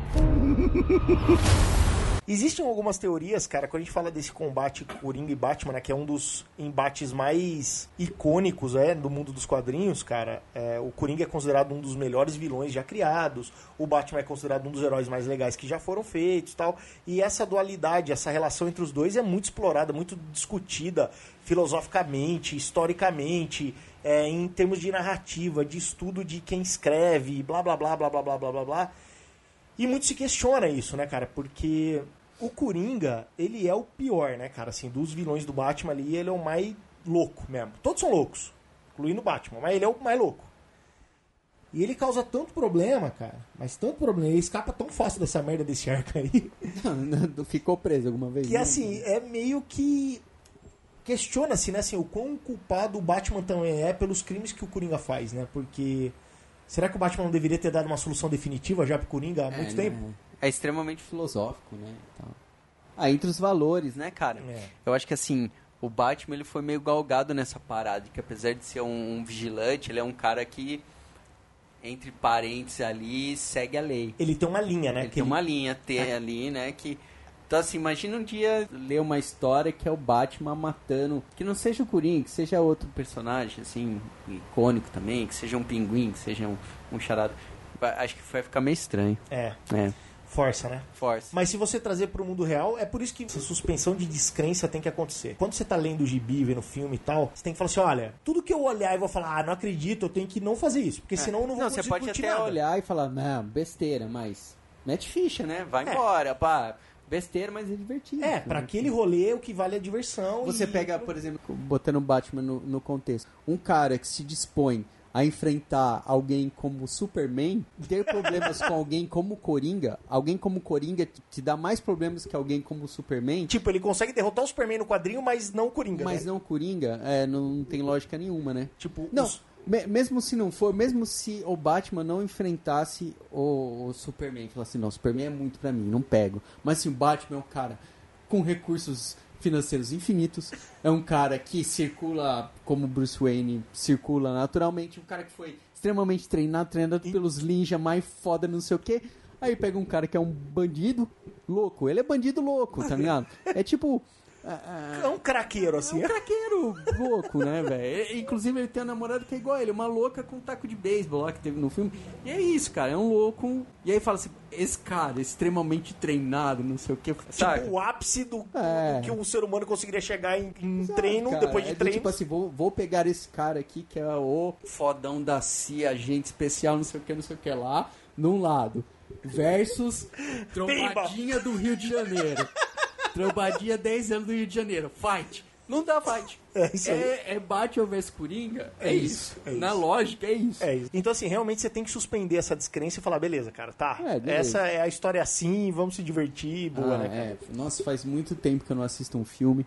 Existem algumas teorias, cara, quando a gente fala desse combate Coringa e Batman, né, que é um dos embates mais icônicos é, do mundo dos quadrinhos, cara. é, o Coringa é considerado um dos melhores vilões já criados, o Batman é considerado um dos heróis mais legais que já foram feitos tal. E essa dualidade, essa relação entre os dois é muito explorada, muito discutida filosoficamente, historicamente, é, em termos de narrativa, de estudo de quem escreve, blá blá blá blá blá blá blá blá blá. E muito se questiona isso, né, cara? Porque o Coringa, ele é o pior, né, cara? Assim, dos vilões do Batman ali, ele é o mais louco mesmo. Todos são loucos, incluindo o Batman, mas ele é o mais louco. E ele causa tanto problema, cara, mas tanto problema, ele escapa tão fácil dessa merda desse arco aí, Não, não ficou preso alguma vez? que não? assim, é meio que questiona-se, né, assim, o quão culpado o Batman também é pelos crimes que o Coringa faz, né? Porque será que o Batman não deveria ter dado uma solução definitiva já pro Coringa há muito É, tempo? né? É extremamente Filosófico, né? e tal. Ah, entre os valores, né? cara? É. Eu acho que assim, o Batman ele foi meio galgado nessa parada, que apesar de ser um, um vigilante, ele é um cara que, entre parênteses ali, segue a lei. Ele tem uma linha, né? ele tem uma linha T ali, né, que... Então assim, imagina um dia... Ler uma história que é o Batman matando. Que não seja o Coringa, que seja outro personagem, assim, icônico também, que seja um pinguim, que seja um, um charada. Acho que vai ficar meio estranho. É, É, força, né? força. Mas se você trazer pro mundo real, é por isso que essa suspensão de descrença tem que acontecer. Quando você tá lendo o gibi, vendo filme e tal, você tem que falar assim, olha, tudo que eu olhar e vou falar, ah, não acredito, eu tenho que não fazer isso, porque senão eu não vou Não, você conseguir pode até nada. olhar e falar, não, besteira, mas mete ficha, né? Vai É. embora, pá. Besteira, mas é divertido. É, pra aquele rolê o que vale é a diversão. Você e- pega, por exemplo, botando o Batman no, no contexto, um cara que se dispõe a enfrentar alguém como Superman, ter problemas com alguém como Coringa, alguém como Coringa te- te dá mais problemas que alguém como Superman, Tipo, ele consegue derrotar o Superman no quadrinho, mas não o Coringa, mas né? não Coringa, é, não tem lógica nenhuma, né? Tipo, Não, os- me- mesmo se não for, mesmo se o Batman não enfrentasse o, o Superman, falasse assim, não, o Superman é muito pra mim, não pego. Mas assim, o Batman é um cara com recursos financeiros infinitos, é um cara que circula como Bruce Wayne circula naturalmente, um cara que foi extremamente treinado, treinado pelos ninja mais foda, não sei o que. Aí pega um cara que é um bandido louco, ele é bandido louco, tá ligado? É tipo. Ah, É um craqueiro, assim. é um craqueiro louco, né, velho? Inclusive, ele tem uma namorada que é igual a ele, uma louca com um taco de beisebol lá que teve no filme. E é isso, cara, é um louco. E aí fala assim: esse cara, extremamente treinado, não sei o que. Sabe? Tipo, o ápice do, É. que um ser humano conseguiria chegar em, em Exato, treino, cara. depois de é treino. Tipo assim, vou, vou pegar esse cara aqui que é o fodão da CIA, agente especial, não sei o que, não sei o que lá, num lado. Versus trombadinha do Rio de Janeiro. Trombadinha 10 anos do Rio de Janeiro. Fight. Não dá fight. É isso aí. É, é Batman vs Coringa? É, É isso. isso, é Na isso. lógica, é isso. É isso. Então, assim, realmente você tem que suspender essa descrença e falar, beleza, cara, tá. É, beleza. essa é a história assim, vamos se divertir, boa, Ah, né, cara? é. Nossa, faz muito tempo que eu não assisto um filme.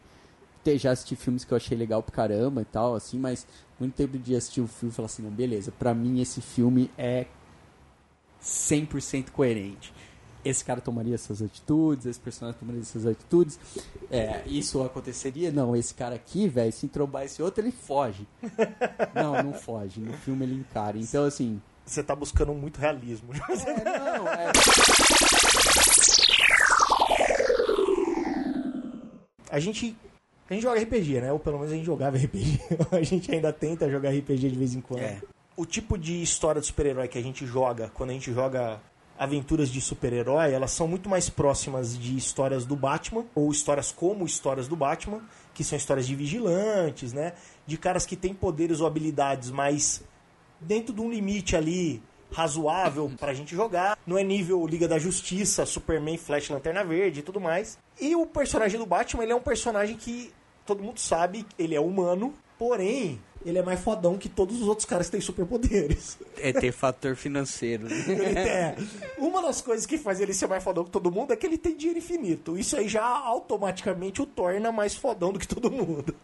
Até já assisti filmes que eu achei legal pra caramba e tal, assim, mas muito tempo de assistir um filme e falar assim, não, beleza, pra mim esse filme é 100% coerente. Esse cara tomaria essas atitudes, esse personagem tomaria essas atitudes. É, isso aconteceria? Não, esse cara aqui, velho, se trombar esse outro, ele foge. Não, não foge. No filme ele encara. Então, assim. Você tá buscando muito realismo. É, não, é. A gente. A gente joga RPG, né? Ou pelo menos a gente jogava RPG. a gente ainda tenta jogar RPG de vez em quando. É. O tipo de história de super-herói que a gente joga, quando a gente joga aventuras de super-herói, elas são muito mais próximas de histórias do Batman, ou histórias como histórias do Batman, que são histórias de vigilantes, né? De caras que têm poderes ou habilidades mais dentro de um limite ali razoável pra gente jogar. Não é nível Liga da Justiça, Superman, Flash, Lanterna Verde e tudo mais. E o personagem do Batman, ele é um personagem que todo mundo sabe, ele é humano, porém, ele é mais fodão que todos os outros caras que têm superpoderes. É ter fator financeiro. né? Ele é. Uma das coisas que faz ele ser mais fodão que todo mundo é que ele tem dinheiro infinito. Isso aí já automaticamente o torna mais fodão do que todo mundo.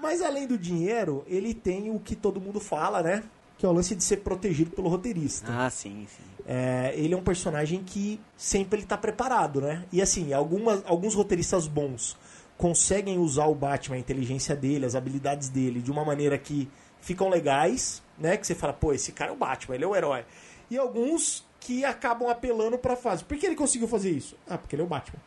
Mas além do dinheiro, ele tem o que todo mundo fala, né? Que é o lance de ser protegido pelo roteirista. Ah, sim, sim. é, ele é um personagem que sempre ele tá preparado, né? E assim, algumas, alguns roteiristas bons conseguem usar o Batman, a inteligência dele, as habilidades dele, de uma maneira que ficam legais, né? Que você fala, pô, esse cara é o Batman, ele é o herói. E alguns que acabam apelando pra fase. Por que ele conseguiu fazer isso? Ah, porque ele é o Batman.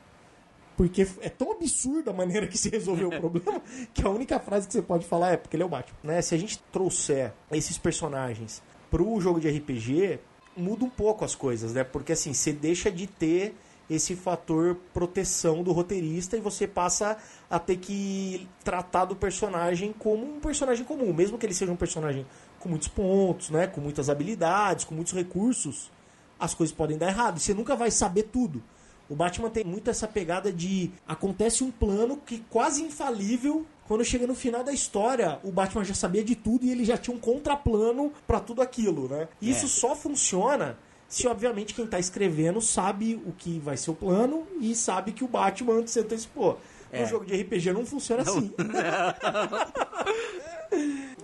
Porque é tão absurda a maneira que se resolveu o problema que a única frase que você pode falar é porque ele é o Batman. Né? Se a gente trouxer esses personagens pro jogo de RPG, muda um pouco as coisas, né? Porque assim, você deixa de ter esse fator proteção do roteirista e você passa a ter que tratar do personagem como um personagem comum, mesmo que ele seja um personagem com muitos pontos, né, com muitas habilidades, com muitos recursos, as coisas podem dar errado. E você nunca vai saber tudo. O Batman tem muito essa pegada de acontece um plano que quase infalível. Quando chega no final da história, o Batman já sabia de tudo e ele já tinha um contraplano para tudo aquilo, né? E isso só funciona se obviamente quem tá escrevendo sabe o que vai ser o plano e sabe que o Batman antes se antecipou. No É. jogo de RPG não funciona assim.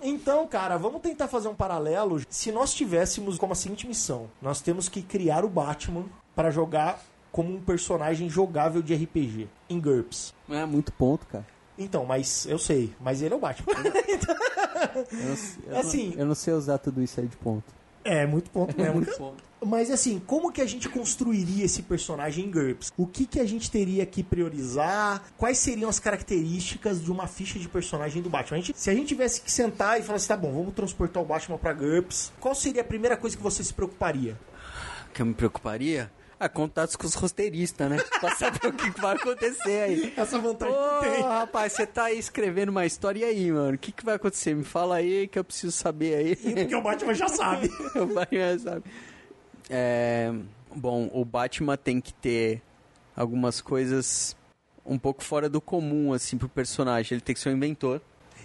Então, cara, vamos tentar fazer um paralelo. Se nós tivéssemos como a seguinte missão: nós temos que criar o Batman para jogar como um personagem jogável de RPG em GURPS. Não é muito ponto, cara. Então, mas eu sei, mas ele é o Batman. Eu não, eu Assim- não, eu não sei usar tudo isso aí de ponto. É, muito ponto mesmo. muito ponto. Mas assim, como que a gente construiria esse personagem em GURPS? O que, que a gente teria que priorizar? Quais seriam as características de uma ficha de personagem do Batman? A gente- se a gente tivesse que sentar e falar assim, tá bom, vamos transportar o Batman pra GURPS, qual seria a primeira coisa que você se preocuparia? Que eu me preocuparia? Ah, contatos com os roteiristas, né? pra saber o que vai acontecer aí. Essa vantagem Ô, que tem. rapaz, você tá aí escrevendo uma história e aí, mano? O que, que vai acontecer? Me fala aí que eu preciso saber aí. Porque o Batman já sabe. O Batman sabe. É, bom, o Batman tem que ter algumas coisas um pouco fora do comum, assim, pro personagem. Ele tem que ser um inventor.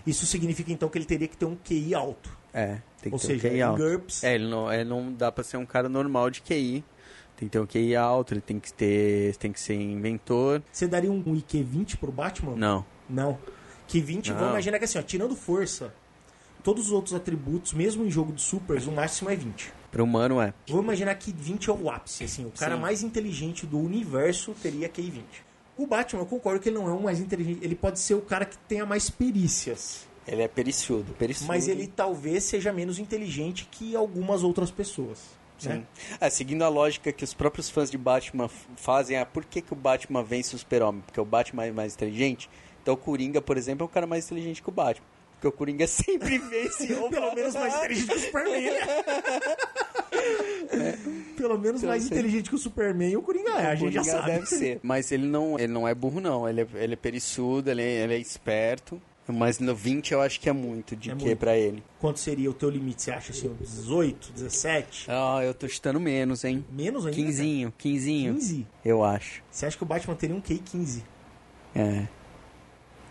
Isso significa então que ele teria que ter um QI alto. É, tem que Ou ter seja, um QI em alto. GURPS. É, ele não, ele não dá pra ser um cara normal de QI. Tem que ter um QI alto, ele tem que ter, tem que ser inventor. Você daria um IQ 20 pro Batman? Não. Não. Que 20, Não. vamos imaginar que assim, ó, tirando força, todos os outros atributos, mesmo em jogo de supers, o máximo é 20. Para humano é. Vamos imaginar que 20 é o ápice, assim, o cara Sim. mais inteligente do universo teria QI 20. O Batman, eu concordo que ele não é o mais inteligente, ele pode ser o cara que tenha mais perícias, Ele é periciudo, periciudo. mas ele talvez seja menos inteligente que algumas outras pessoas. Sim. Né? É, seguindo a lógica que os próprios fãs de Batman fazem, ah, por que, que o Batman vence o super-homem? Porque o Batman é mais inteligente? Então o Coringa, por exemplo, é um cara mais inteligente que o Batman. Porque o Coringa sempre vence o Pelo menos mais inteligente que o Superman. Pelo menos Eu mais sei. inteligente que o Superman e o Coringa é, a O gente já Coringa sabe. deve ser. Mas ele não, ele não é burro, não. Ele é, ele é periçudo, ele é, ele é esperto. Mas no 20 eu acho que é muito de É muito. pra ele? Quanto seria o teu limite? Você acha assim, uns 18, 17? Ah, eu tô chutando menos, hein? Menos ainda? Quinzinho, cara? quinzinho. 15? Eu acho. Você acha que o Batman teria um QI 15? É.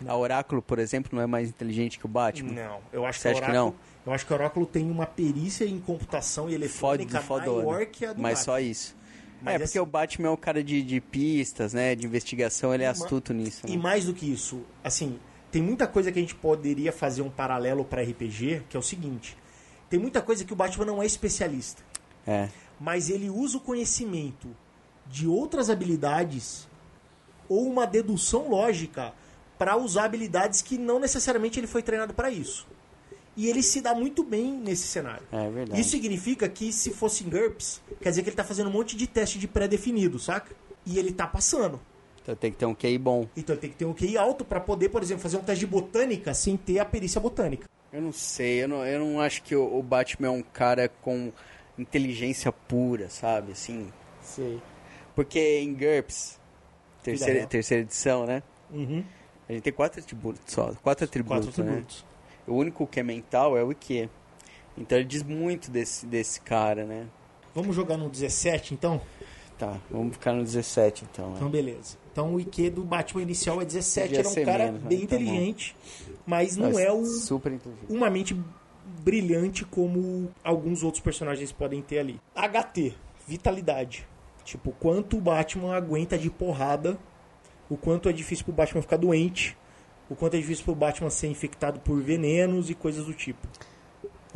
A Oráculo, por exemplo, não é mais inteligente que o Batman? Não, eu acho Você que o acha que Oráculo, eu acho que o Oráculo tem uma perícia em computação e Fode, eletrônica fodona. maior que a do Mas Batman. só isso. Mas é, porque assim- o Batman é um cara de, de pistas, né? De investigação, ele é astuto nisso. E Né? mais do que isso, assim, tem muita coisa que a gente poderia fazer um paralelo para RPG, que é o seguinte: tem muita coisa que o Batman não é especialista, É. mas ele usa o conhecimento de outras habilidades ou uma dedução lógica para usar habilidades que não necessariamente ele foi treinado para isso. E ele se dá muito bem nesse cenário. É verdade. Isso significa que se fosse em GURPS, quer dizer que ele tá fazendo um monte de teste de pré-definido, saca? E ele tá passando. Então tem que ter um QI bom. Então tem que ter um QI alto para poder, por exemplo, fazer um teste de botânica sem ter a perícia botânica. Eu não sei, eu não, eu não acho que o, Batman é um cara com inteligência pura, sabe? Assim. Sei. Porque em GURPS, terceira, terceira edição, né? Uhum. A gente tem quatro atributos só. Quatro atributos, Quatro né? atributos. O único que é mental é o IQ. Então ele diz muito desse, desse cara, né? Vamos jogar no 17, então? Tá, vamos ficar no 17 então. né? Então, beleza. Então, o IQ do Batman inicial é 17. Podia Ele é um cara menos, né? bem Tá inteligente, mas não Mas é o, Super inteligente. uma mente brilhante como alguns outros personagens podem ter ali. HT, vitalidade. Tipo, quanto o Batman aguenta de porrada, o quanto é difícil pro Batman ficar doente, o quanto é difícil pro Batman ser infectado por venenos e coisas do tipo.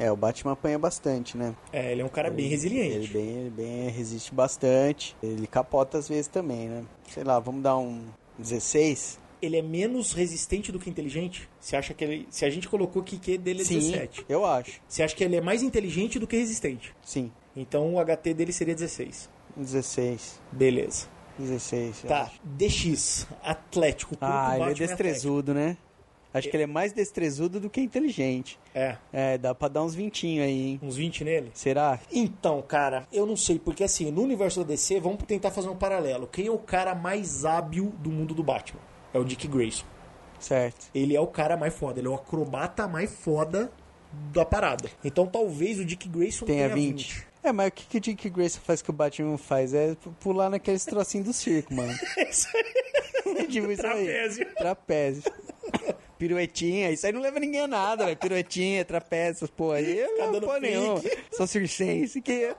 É, o Batman apanha bastante, né? É, ele é um cara bem resiliente. Ele bem, ele bem resiste bastante. Ele capota às vezes também, né? Sei lá, vamos dar um 16? Ele é menos resistente do que inteligente? Você acha que ele. Se a gente colocou que o QQ dele é Sim, 17. eu acho. Você acha que ele é mais inteligente do que resistente? Sim, Então o HT dele seria 16. 16. Beleza. 16. eu Tá. acho. DX, Atlético. Ah, ele é destrezudo, né? Acho que ele é mais destrezudo do que inteligente. Atlético? É, dá pra dar uns vintinhos aí, hein? É, uns 20 nele. Será? Então, cara, eu não sei, porque assim, no universo da DC, vamos tentar fazer um paralelo. Quem é o cara mais hábil do mundo do Batman? É o Dick Grayson. Certo. Ele é o cara mais foda, ele é o acrobata mais foda da parada. Então talvez o Dick Grayson Tenha tenha 20. 20. É, mas o que, que o Dick Grayson faz que o Batman faz? É pular naqueles trocinhos do circo, mano. Isso aí. tipo isso aí. Trapézio. Trapézio. Piruetinha, isso aí não leva ninguém a nada, velho. Piruetinha, trapézio, porra aí. Não, dando porra nenhuma. Sou circense, que...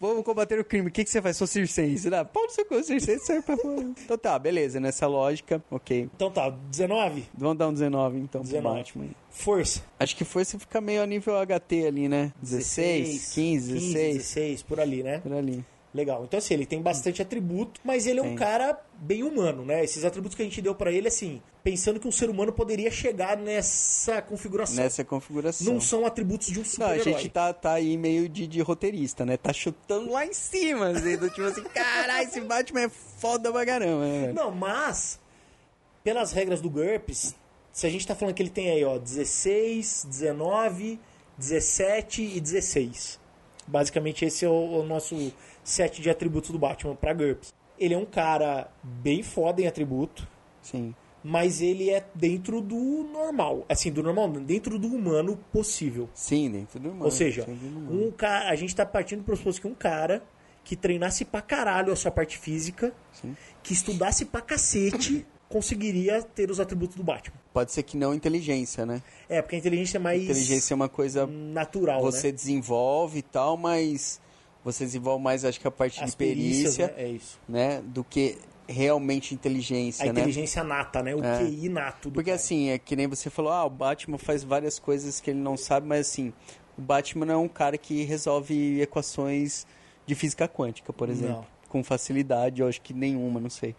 Vamos combater o crime. O que, que você faz? Sou circense. Dá, pau no seu cu, circense serve pra fora. Então tá, beleza, nessa lógica, ok. Então tá, 19? Vamos dar um 19, então, 19. pro Batman. Força. Acho que força fica meio a nível HT ali, né? 16, 15, 16, 16, por ali, né? por ali. Legal. Então, assim, ele tem bastante atributo, mas ele é um cara bem humano, né? Esses atributos que a gente deu pra ele, assim, pensando que um ser humano poderia chegar nessa configuração. Nessa configuração. Não são atributos de um Não, a super-herói. gente tá, tá aí meio de, de roteirista, né? Tá chutando lá em cima, assim, do tipo assim, caralho, esse Batman é foda pra caramba, né? Não, mas, pelas regras do GURPS, se a gente tá falando que ele tem aí, ó, 16, 19, 17 e 16. Basicamente, esse é o, o nosso set de atributos do Batman pra GURPS. Ele é um cara bem foda em atributo, Sim. mas ele é dentro do normal. Assim, do normal, dentro do humano possível. Sim, dentro do humano. Ou seja, humano. um cara, a gente tá partindo do pressuposto que um cara que treinasse pra caralho a sua parte física, Sim. que estudasse pra cacete, conseguiria ter os atributos do Batman. Pode ser que não inteligência, né? É, porque a inteligência é mais Inteligência é uma coisa natural, você né? desenvolve e tal, mas você desenvolve mais, acho que a parte As de perícia, né? É isso. né? Do que realmente A inteligência, né? inteligência nata, né? O É. QI nato Porque cara. assim, é que nem você falou, ah, o Batman faz várias coisas que ele não sabe, mas assim, o Batman não é um cara que resolve equações de física quântica, por exemplo, Não. com facilidade, eu acho que nenhuma, não sei.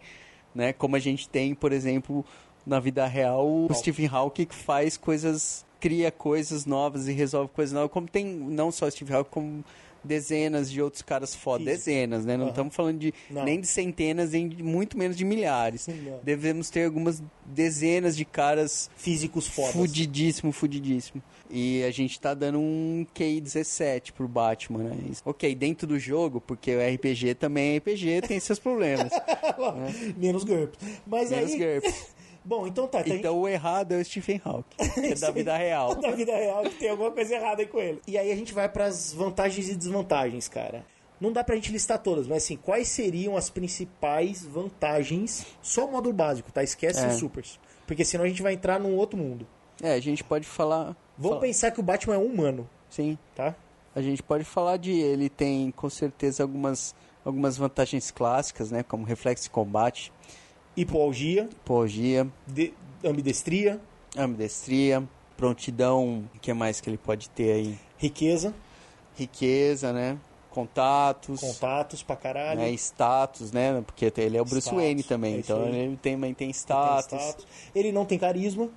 Né? Como a gente tem, por exemplo, na vida real, o Stephen Hawking que faz coisas, cria coisas novas e resolve coisas novas, como tem não só o Stephen Hawking, como dezenas de outros caras foda, Físico. dezenas, né? Não estamos falando de Não. nem de centenas, nem de, muito menos de milhares. Não. Devemos ter algumas dezenas de caras Físicos fodas. fudidíssimo, fudidíssimo. E a gente tá dando um QI 17 pro Batman, né? Isso. Ok, dentro do jogo, porque o RPG também é RPG, tem seus problemas. Menos GURPS. Mas Menos aí... GURPS. Bom, então tá. então Então o errado é o Stephen Hawking, é da vida real. da vida real que tem alguma coisa errada aí com ele. E aí a gente vai pras vantagens e desvantagens, cara. Não dá pra gente listar todas, mas assim, quais seriam as principais vantagens? Só o módulo básico, tá? Esquece É. os supers. Porque senão a gente vai entrar num outro mundo. É, a gente pode falar... Vamos fala- pensar que o Batman é um humano, Sim, tá? a gente pode falar de... Ele tem, com certeza, algumas, algumas vantagens clássicas, né? Como reflexo de combate, Hipoalgia, hipoalgia, de- ambidestria, ambidestria, prontidão... O que mais que ele pode ter aí? riqueza, riqueza, né? Contatos, contatos pra caralho. né? status, né? Porque ele é o Bruce Status, Wayne também, é então aí. ele também tem Ele tem status, status. Ele não tem carisma,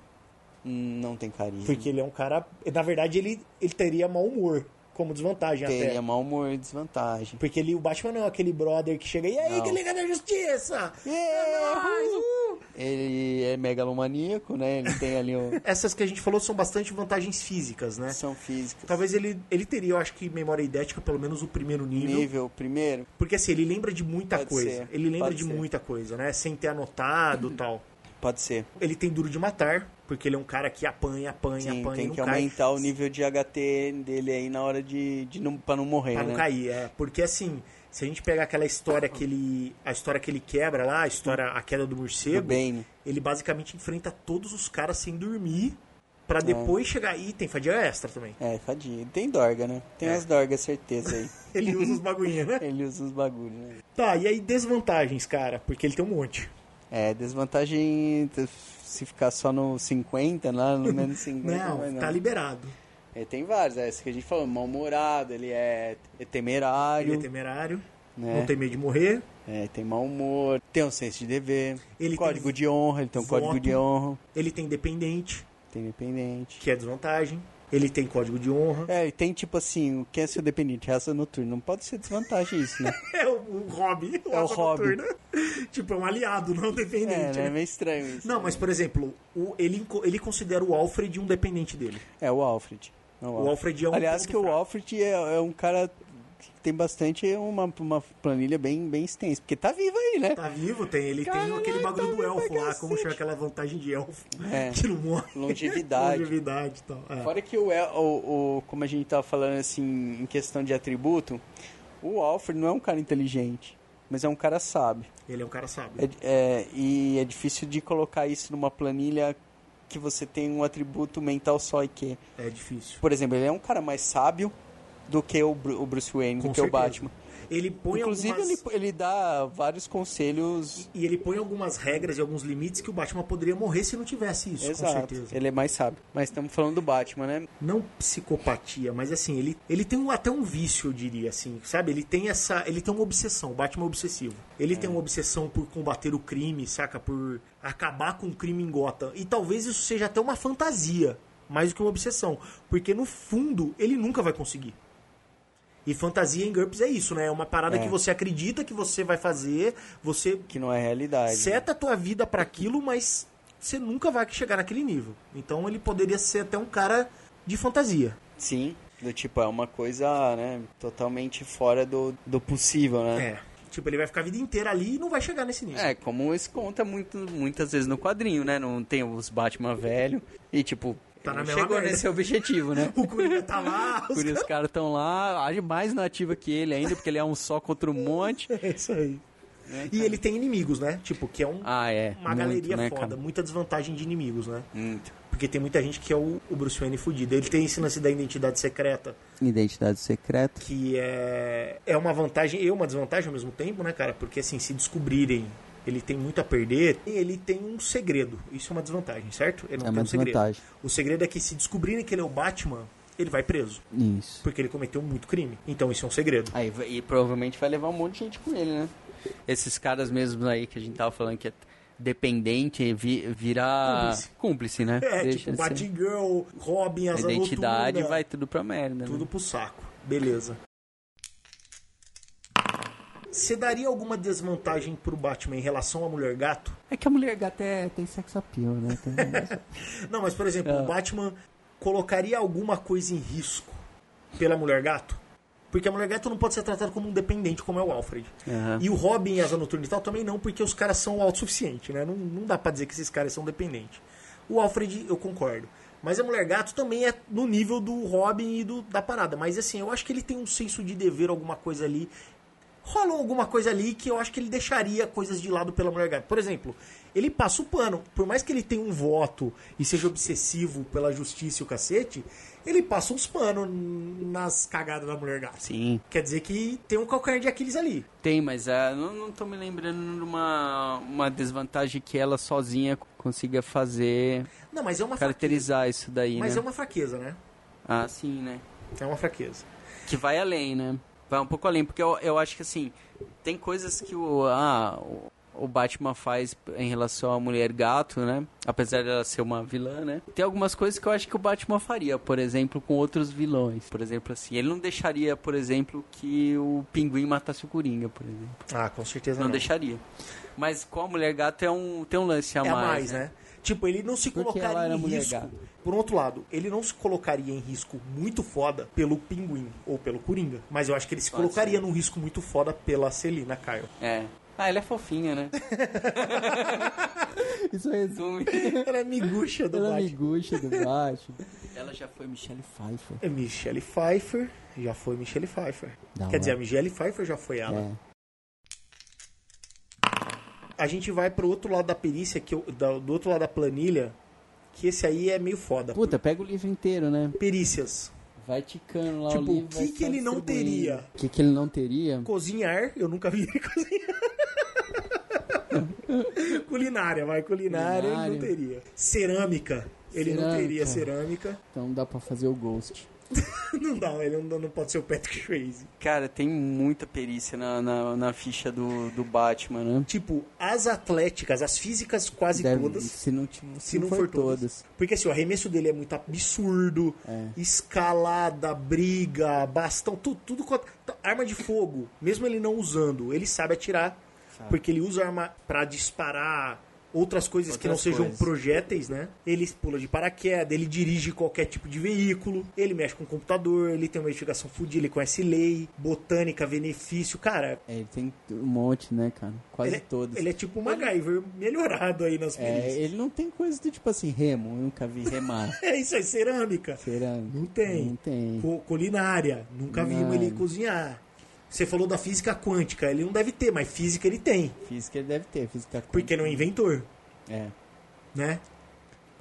Hum, não tem carisma, porque ele é um cara. Na verdade, ele, ele teria mau humor como desvantagem teria até. mau humor e desvantagem. Porque ele, o Batman não é aquele brother que chega e aí, Não. que Liga da Justiça! É Yeah, nóis, uh!" Ele é megalomaníaco, né? Ele tem ali o... Essas que a gente falou são bastante vantagens físicas, né? são físicas. Talvez ele, ele teria, eu acho que, memória idética, pelo menos o primeiro nível. Nível primeiro, Porque assim, ele lembra de muita Pode coisa. ser, Ele lembra pode de ser. muita coisa, né? Sem ter anotado e tal. pode ser. Ele tem duro de matar, porque ele é um cara que apanha, apanha, Sim, apanha tem que cai. aumentar o nível de HT dele aí na hora de, de não, pra não morrer, Pra né? não cair, é. Porque assim, se a gente pegar aquela história que ele. A história que ele quebra lá, a história, a queda do Do morcego, Bane. ele basicamente enfrenta todos os caras sem dormir. Pra É. depois chegar. E tem fadiga extra também. É, fadinha. Tem dorga, né? Tem É. umas dorgas, certeza aí. Ele usa os bagulhinhos, né? Ele usa os bagulhos, né? Tá, e aí desvantagens, cara? Porque ele tem um monte. É, desvantagem se ficar só no 50, lá no menos 50. Não, mas tá liberado. Ele tem vários, é esse que a gente falou, mal-humorado, ele é temerário, Ele é temerário, né? não tem medo de morrer. É, tem mau humor, tem um senso de dever, Ele código tem de honra, ele tem um código voto. de honra, Ele tem dependente, tem independente. que é desvantagem. Ele tem código de honra. É, e tem tipo assim, o que é seu dependente? Raça noturna. Não pode ser desvantagem isso, né? É o, o hobby. É o hobby. noturna. tipo, é um aliado, não é, dependente. né? É né? meio estranho isso. Não, mas por exemplo, o- ele, ele considera o Alfred um dependente dele. É o Alfred. É O Alfred é um Aliás, que o fraco. Alfred é, é um cara tem bastante uma, uma planilha bem, bem extensa. Porque tá vivo aí, né? Tá vivo, tem. Ele tem Caralho, aquele bagulho tá do elfo lá, como chama aquela vantagem de elfo. É. Que não morre. Longevidade. Longevidade e tal. É. Fora que o, o, o- como a gente tava falando assim, em questão de atributo, o Alfred não é um cara inteligente, mas é um cara sábio. Ele é um cara sábio. É, é, e é difícil de colocar isso numa planilha que você tem um atributo mental só e que. É, difícil. Por exemplo, ele é um cara mais sábio do que o, Bru- o Bruce Wayne, Com do que o certeza. Batman. Ele põe Inclusive, algumas... ele, ele dá vários conselhos. E ele põe algumas regras e alguns limites que o Batman poderia morrer se não tivesse isso, com Exato. certeza. Ele é mais sábio. Mas estamos falando do Batman, né? Não psicopatia, mas assim, ele, ele tem um, até um vício, eu diria, assim, sabe? Ele tem essa. Ele tem uma obsessão, o Batman é obsessivo. Ele tem uma obsessão por combater o crime, saca? Por acabar com o crime em Gotham. E talvez isso seja até uma fantasia, mais do que uma obsessão. Porque no fundo, ele nunca vai conseguir. E fantasia em GURPS é isso, né? É uma parada É. que você acredita que você vai fazer, você Que não é realidade. seta a tua vida para aquilo, mas você nunca vai chegar naquele nível. Então ele poderia ser até um cara de fantasia. Sim. Do tipo, é uma coisa, né? Totalmente fora do, do possível, né? É. Tipo, ele vai ficar a vida inteira ali e não vai chegar nesse nível. É, como isso conta muito, muitas vezes no quadrinho, né? Não tem os Batman velho e tipo, Tá na mesma chegou merda. nesse objetivo, né? O Coringa tá lá, os isso os caras... estão lá, age mais nativa que ele ainda, porque ele é um só contra um monte. É isso aí. né, E ele tem inimigos, né? Tipo, que é um- Ah, é. uma muito, galeria né, foda. cara? Muita desvantagem de inimigos, né? Muito. Porque tem muita gente que é o, o Bruce Wayne fudido. Ele tem esse lance da identidade secreta, Identidade secreta. que é, é uma vantagem e uma desvantagem ao mesmo tempo, né, cara? Porque assim, se descobrirem, ele tem muito a perder, e ele tem um segredo. Isso é uma desvantagem, certo? Ele não É tem uma um segredo. desvantagem. O segredo é que se descobrirem que ele é o Batman, ele vai preso. Isso. Porque ele cometeu muito crime. Então isso é um segredo. Aí, e provavelmente vai levar um monte de gente com ele, né? Esses caras mesmos aí que a gente tava falando que é dependente, vi, virar Cúmplice. cúmplice, né? É, Deixa tipo. Batgirl, Robin, A Asa identidade Noturna, vai tudo pra merda, tudo né? pro saco. Beleza. Você daria alguma desvantagem pro Batman em relação à Mulher Gato? É que a mulher gata é, tem sex appeal, né? Tem- Não, mas por exemplo, o Batman colocaria alguma coisa em risco pela Mulher Gato? Porque a Mulher Gato não pode ser tratada como um dependente, como é o Alfred. Aham. E o Robin e Asa Noturna e tal também não, porque os caras são autossuficientes, né? Não, não dá pra dizer que esses caras são dependentes. O Alfred, eu concordo. Mas a Mulher Gato também é no nível do Robin e do, da parada. Mas assim, eu acho que ele tem um senso de dever, alguma coisa ali. Rolou alguma coisa ali que eu acho que ele deixaria coisas de lado pela Mulher Gato. Por exemplo, ele passa o pano. Por mais que ele tenha um voto e seja obsessivo pela justiça e o cacete, ele passa uns panos nas cagadas da Mulher Gato. Sim, Quer dizer que tem um calcanhar de Aquiles ali. tem, mas ah, não, não tô me lembrando de uma, uma desvantagem que ela sozinha consiga fazer, Não, mas é uma caracterizar isso daí, fraqueza. Mas né? é uma fraqueza, né? Ah, sim, né? É uma fraqueza. Que vai além, né? Vai um pouco além, porque eu, eu acho que assim, tem coisas que o, ah, o, Batman faz em relação à mulher gato, né? Apesar dela ser uma vilã, né? Tem algumas coisas que eu acho que o Batman faria, por exemplo, com outros vilões. Por exemplo, assim, ele não deixaria, por exemplo, que o pinguim matasse o Coringa, por exemplo. Ah, com certeza Não, não. deixaria. Mas com a mulher gato é um, tem um lance a É a mais, mais, né? Tipo, ele não se Porque colocaria em mulher risco. gato. Por outro lado, ele não se colocaria em risco muito foda pelo Pinguim ou pelo Coringa. Mas eu acho que ele se Pode colocaria ser. num risco muito foda pela Celina Kyle. É. Ah, ela é fofinha, né? Isso resume. Ela é miguxa do Ela é Batman. miguxa do Batman. Ela já foi Michelle Pfeiffer. É Michelle Pfeiffer. Já foi Michelle Pfeiffer. Da Quer dizer, a. Michelle Pfeiffer já foi ela. É. A gente vai pro outro lado da perícia, que eu- da- do outro lado da planilha, que esse aí é meio foda. Puta, pega o livro inteiro, né? Perícias. Vai ticando lá Tipo, o livro. o vai que que ele não teria? O que, que ele não teria? Cozinhar, eu nunca vi ele cozinhar. Culinária, vai, culinária, ele Culinária. não teria. Cerâmica, ele não Cerâmica. teria cerâmica. Então dá pra fazer o Ghost. Não dá, ele não, não pode ser o Patrick Swayze. Cara, tem muita perícia na, na, na ficha do, do Batman, né? Tipo, as atléticas, as físicas quase Deve- todas. Se não, se Se não for todas. Porque assim, o arremesso dele é muito absurdo. É. Escalada, briga, bastão, tudo, tudo quanto. Arma de fogo, mesmo ele não usando, ele sabe atirar. Porque ele usa arma pra disparar outras coisas que não Outras sejam coisas. projéteis, né? Ele pula de paraquedas, ele dirige qualquer tipo de veículo, ele mexe com o computador, ele tem uma investigação fodida, ele conhece lei, botânica, benefício. Cara, É, ele tem um monte, né, cara? Quase ele, é- todos. ele é tipo um MacGyver melhorado aí nas É, perícias. ele não tem coisa do tipo assim, remo, eu nunca vi remar. É isso aí, cerâmica. Cerâmica. Não tem. Não tem. cu- culinária. Nunca vimos Não. ele cozinhar. Você falou da física quântica. Ele não deve ter, mas física ele tem. Física ele deve ter, física Porque não é inventor, É, né?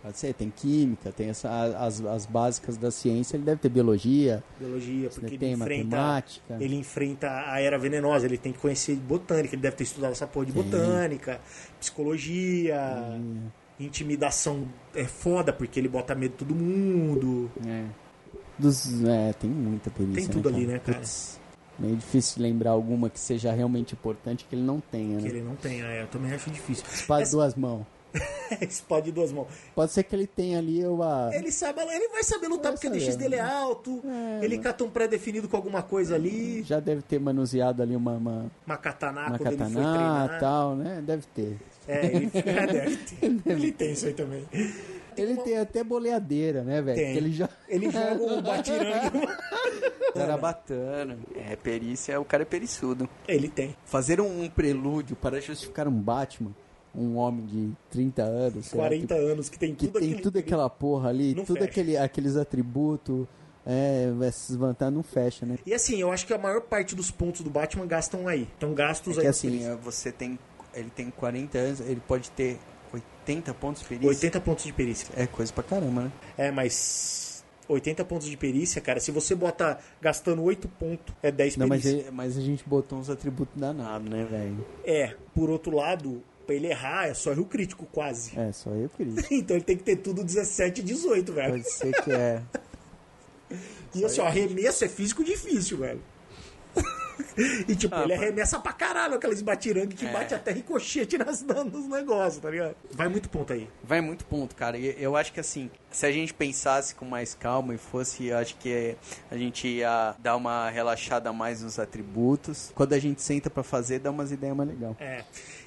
pode ser, tem química, tem essa, as, as básicas da ciência, ele deve ter biologia, Biologia, porque ele tem enfrenta, matemática. ele enfrenta a era venenosa. Ele tem que conhecer botânica. Ele deve ter estudado essa porra de botânica, psicologia, intimidação é foda, porque ele bota medo de todo mundo. É. Dos, é, tem muita perícia. Tem tudo né, ali, né, cara? Putz, meio difícil lembrar alguma que seja realmente importante que ele não tenha, Que né? ele não tem, é, eu também acho difícil. Espada de Essa- duas mãos. Espada de duas mãos. Pode ser que ele tenha ali uma. Ele sabe, ele vai saber lutar Vai porque o saber. DX dele é alto. É, ele né? cata um pré-definido com alguma coisa ali. Já deve ter manuseado ali uma, uma, Uma katana uma quando ele foi katana treinar. tal, né? Deve ter. É, ele é, deve ter. Ele tem isso aí também. Ele tem até boleadeira, né, velho? Tem. Ele já. Ele joga o batirangue. Zarabatana. É, perícia, o cara é periçudo. ele tem. Fazer um, um prelúdio para justificar um Batman, um homem de 30 anos, sei lá, 40 anos, que tem que, que tudo tem aquele- tudo aquela porra ali, Não tudo aquele, aqueles atributos, é, essas vantagens não fecha, né? E assim, eu acho que a maior parte dos pontos do Batman gastam aí. Estão gastos É aí. que na assim, você tem. Ele tem 40 anos, ele pode ter 80 pontos de perícia. 80 pontos de perícia. É coisa pra caramba, né? É, mas 80 pontos de perícia, cara, se você bota gastando 8 pontos, é 10 Não, mas, perícia. ele- mas a gente botou uns atributos danados, né, velho? É, por outro lado, pra ele errar, é só erro crítico quase. É, só eu queria. Então ele tem que ter tudo 17 e 18, velho. Pode ser que é. E assim, ó, arremesso é físico difícil, velho. E tipo, Ah, ele arremessa pra caralho aqueles batirangue que É. bate até ricochete nas, nos negócios, tá ligado? Vai muito ponto aí. Vai muito ponto, cara. E eu acho que assim, se a gente pensasse com mais calma e fosse, eu acho que a gente ia dar uma relaxada mais nos atributos. Quando a gente senta pra fazer, dá umas ideias mais legais. É.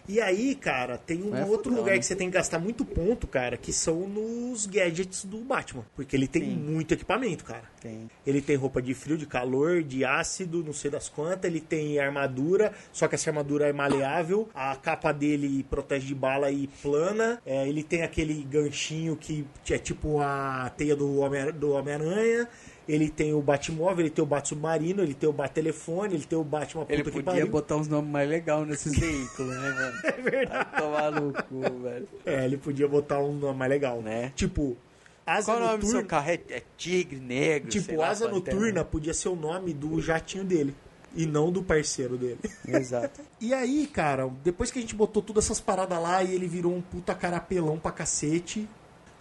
E aí, cara, tem um É outro lugar né? que você tem que gastar muito ponto, cara, que são nos gadgets do Batman. Porque ele tem Sim. muito equipamento, cara. Tem. Ele tem roupa de frio, de calor, de ácido, não sei das quantas. Ele tem armadura, só que essa armadura é maleável. A capa dele protege de bala e plana. É, ele tem aquele ganchinho que é tipo a teia do Homem- do Homem-Aranha. ele tem o Batmóvel, ele tem o Bat-Submarino, ele tem o Bat-Telefone, ele tem o Batman Ele puta que podia pariu. botar uns nomes mais legais nesses veículos, né, mano? É verdade. Vai tomar no cu, velho. É, ele podia botar um nome mais legal. Né? Tipo, Asa Qual o nome do seu carro? É, é Tigre, Negro, Tipo, lá, Asa Pantera. Noturna podia ser o nome do jatinho dele. E não do parceiro dele. Exato. E aí, cara, depois que a gente botou todas essas paradas lá e ele virou um puta carapelão pra cacete,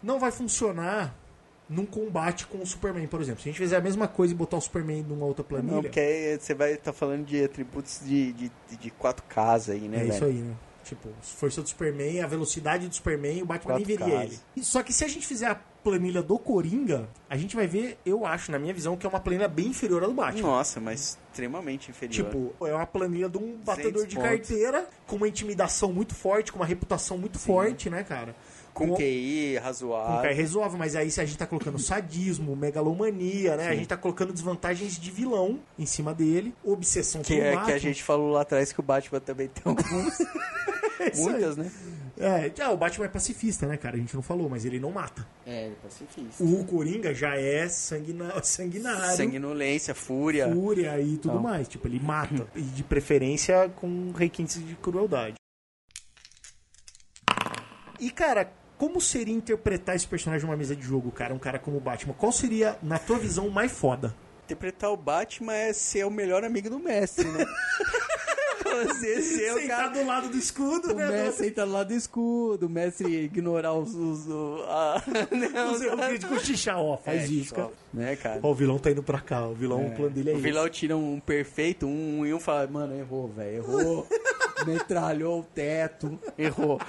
não vai funcionar num combate com o Superman, por exemplo. Se a gente fizer a mesma coisa e botar o Superman numa outra planilha, Não, porque aí você vai estar falando de atributos de, de, de quatro casas aí, né, é velho? isso aí, né? Tipo, força do Superman, a velocidade do Superman, o Batman nem veria casas. ele. E Só que se a gente fizer a planilha do Coringa, a gente vai ver, eu acho, na minha visão, que é uma planilha bem inferior à do Batman. Nossa, mas extremamente inferior. Tipo, é uma planilha de um batedor de carteira com uma intimidação muito forte, com uma reputação muito forte, né, cara? com Com- QI com razoável. cara resolve, mas aí se a gente tá colocando sadismo, megalomania, né? A Sim. gente tá colocando desvantagens de vilão em cima dele, obsessão Que é que Batman. a gente falou lá atrás que o Batman também tem alguns. É muitas, né? É, ah, o Batman é pacifista, né, cara? A gente não falou, mas ele não mata. É, ele é pacifista. O Coringa já é sanguina- sanguinário, Sanguinolência, fúria. fúria e tudo Então. mais. Tipo, ele mata. e de preferência com requintes de crueldade. E, cara, como seria interpretar esse personagem numa mesa de jogo, cara? Um cara como o Batman. Qual seria, na tua visão, o mais foda? Interpretar o Batman é ser o melhor amigo do mestre, né? Você ser o cara. Sentar do lado do escudo, O né? mestre entra lá do escudo, o mestre ignorar os. os, o- a- Os erros críticos xixá, ó, faz É, isso, cara. né, cara? Ó, o vilão tá indo pra cá, o vilão, o plano dele é O esse. vilão tira um perfeito, um e um fala, mano, errou, velho, errou. Metralhou o teto. Errou.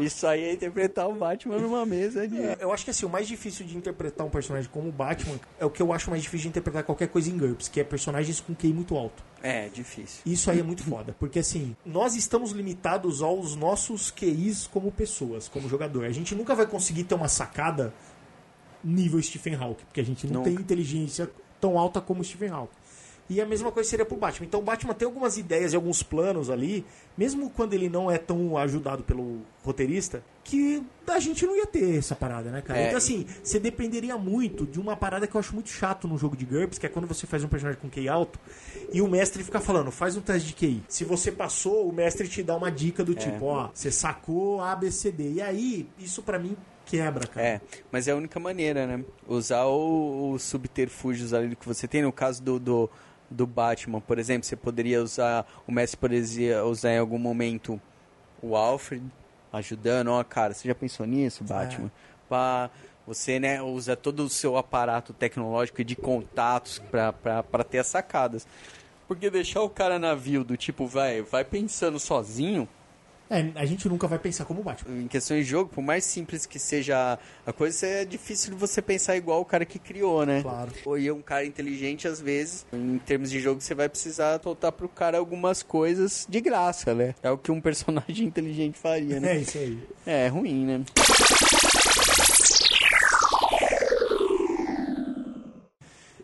Isso aí é interpretar o Batman numa mesa de. Eu acho que assim, o mais difícil de interpretar um personagem como o Batman é o que eu acho mais difícil de interpretar qualquer coisa em GURPS, que é personagens com QI muito alto. É, difícil. Isso aí é muito foda, porque assim, nós estamos limitados aos nossos QIs como pessoas, como jogador. A gente nunca vai conseguir ter uma sacada nível Stephen Hawking, porque a gente não Nunca. tem inteligência tão alta como Stephen Hawking. E a mesma coisa seria pro Batman. Então o Batman tem algumas ideias e alguns planos ali, mesmo quando ele não é tão ajudado pelo roteirista, que a gente não ia ter essa parada, né, cara? É, então assim, você dependeria muito de uma parada que eu acho muito chato no jogo de GURPS, que é quando você faz um personagem com QI alto e o mestre fica falando, faz um teste de QI. Se você passou, o mestre te dá uma dica do tipo, ó, você sacou A, B, C, D. E aí, isso pra mim quebra, cara. É, mas é a única maneira, né? Usar os subterfúgios ali que você tem. No caso do, do, do Batman, por exemplo, você poderia usar. O mestre poderia usar em algum momento o Alfred ajudando. Ó, cara, você já pensou nisso, Batman? Pá, você, né, usa todo o seu aparato tecnológico e de contatos pra, pra, pra ter as sacadas. Porque deixar o cara navio do tipo, vai, vai pensando sozinho, É, a gente nunca vai pensar como o Batman. em questões de jogo, por mais simples que seja a coisa, é difícil de você pensar igual o cara que criou, né? Claro. Ou e um cara inteligente, às vezes, em termos de jogo, você vai precisar soltar pro cara algumas coisas de graça, né? É o que um personagem inteligente faria, né? É isso aí. É, é ruim, né?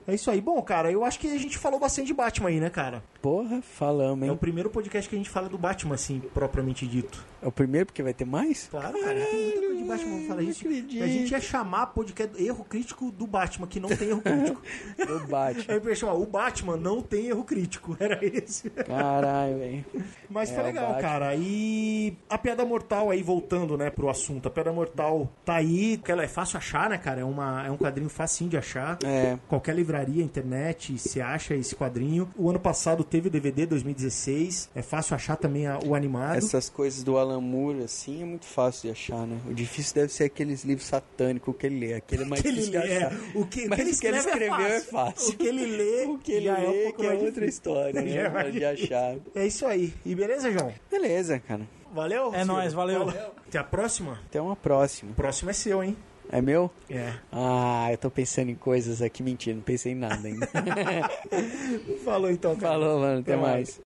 É isso aí. Bom, cara, eu acho que a gente falou bastante de Batman aí, né, cara? Porra, falamos, É o hein? primeiro podcast que a gente fala do Batman, assim, propriamente dito. É o primeiro porque vai ter mais? Claro, cara, tem muita coisa de Batman pra falar. A gente, acredito. a gente ia chamar podcast erro crítico do Batman, que não tem erro crítico. Do Batman. Aí eu ia chamar, o Batman não tem erro crítico. Era esse. Caralho, velho. Mas É, foi o legal, cara. E a Piada Mortal aí, voltando, né, pro assunto. A Piada Mortal tá aí, que ela é fácil achar, né, cara? É, uma, é um quadrinho facinho de achar. É. Qualquer livraria, internet, você acha esse quadrinho. O ano passado teve o DVD 2016. É fácil achar também a- o animado. Essas coisas do Alan Moore, assim, é muito fácil de achar, né? O difícil deve ser aqueles livros satânicos que ele lê. Aquele é mais que ele difícil de lê, é, achar. o que, Mas o que ele o que ele escreve escreveu é é fácil. fácil. O que ele lê, O que ele já é um lê pouco que é outra difícil. história, é né? De achar. É isso aí. E beleza, João? Beleza, cara. Valeu? É nóis, valeu. Até a próxima. Até uma próxima. O próximo é seu, hein? É meu? É. Ah, eu tô pensando em coisas aqui. Mentira, não pensei em nada ainda. Falou então, cara. Falou, mano. Até Até mais.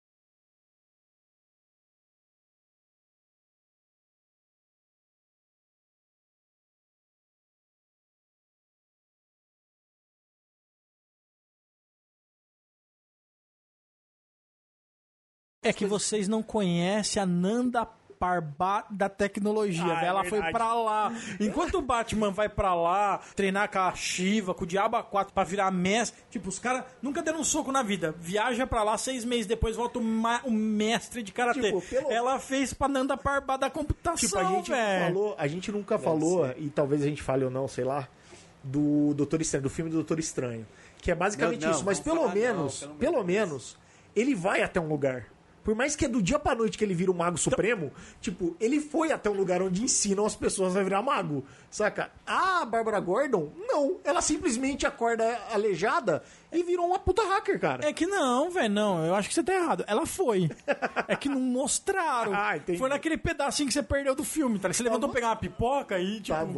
É que vocês não conhecem a Nanda Parbat da tecnologia. Ah, é ela foi verdade. pra lá. Enquanto o Batman vai pra lá treinar com a Shiva, com o Diabo 4 pra virar mestre, tipo, os caras nunca deram um soco na vida. Viaja pra lá seis meses depois, volta o, ma- o mestre de karatê. Tipo, pelo- Ela fez pra Nanda Parbat da computação, Tipo, a gente falou, a gente nunca falou, e talvez a gente fale ou não, sei lá, do Doutor Estranho, do filme do Doutor Estranho. Que é basicamente Não, não, isso. Mas pelo falar não, menos, pelo pelo menos, ele vai até um lugar. Por mais que é do dia pra noite que ele vira o Mago Supremo, tipo, ele foi até um lugar onde ensinam as pessoas a virar mago. Saca? A Bárbara Gordon, não. Ela simplesmente acorda aleijada e virou uma puta hacker, cara. É que não, velho, não. Eu acho que você tá errado. Ela foi. É que não mostraram. Ah, foi naquele pedacinho que você perdeu do filme, tá? Você levantou bom. pegar uma pipoca e, tipo. Tá bom.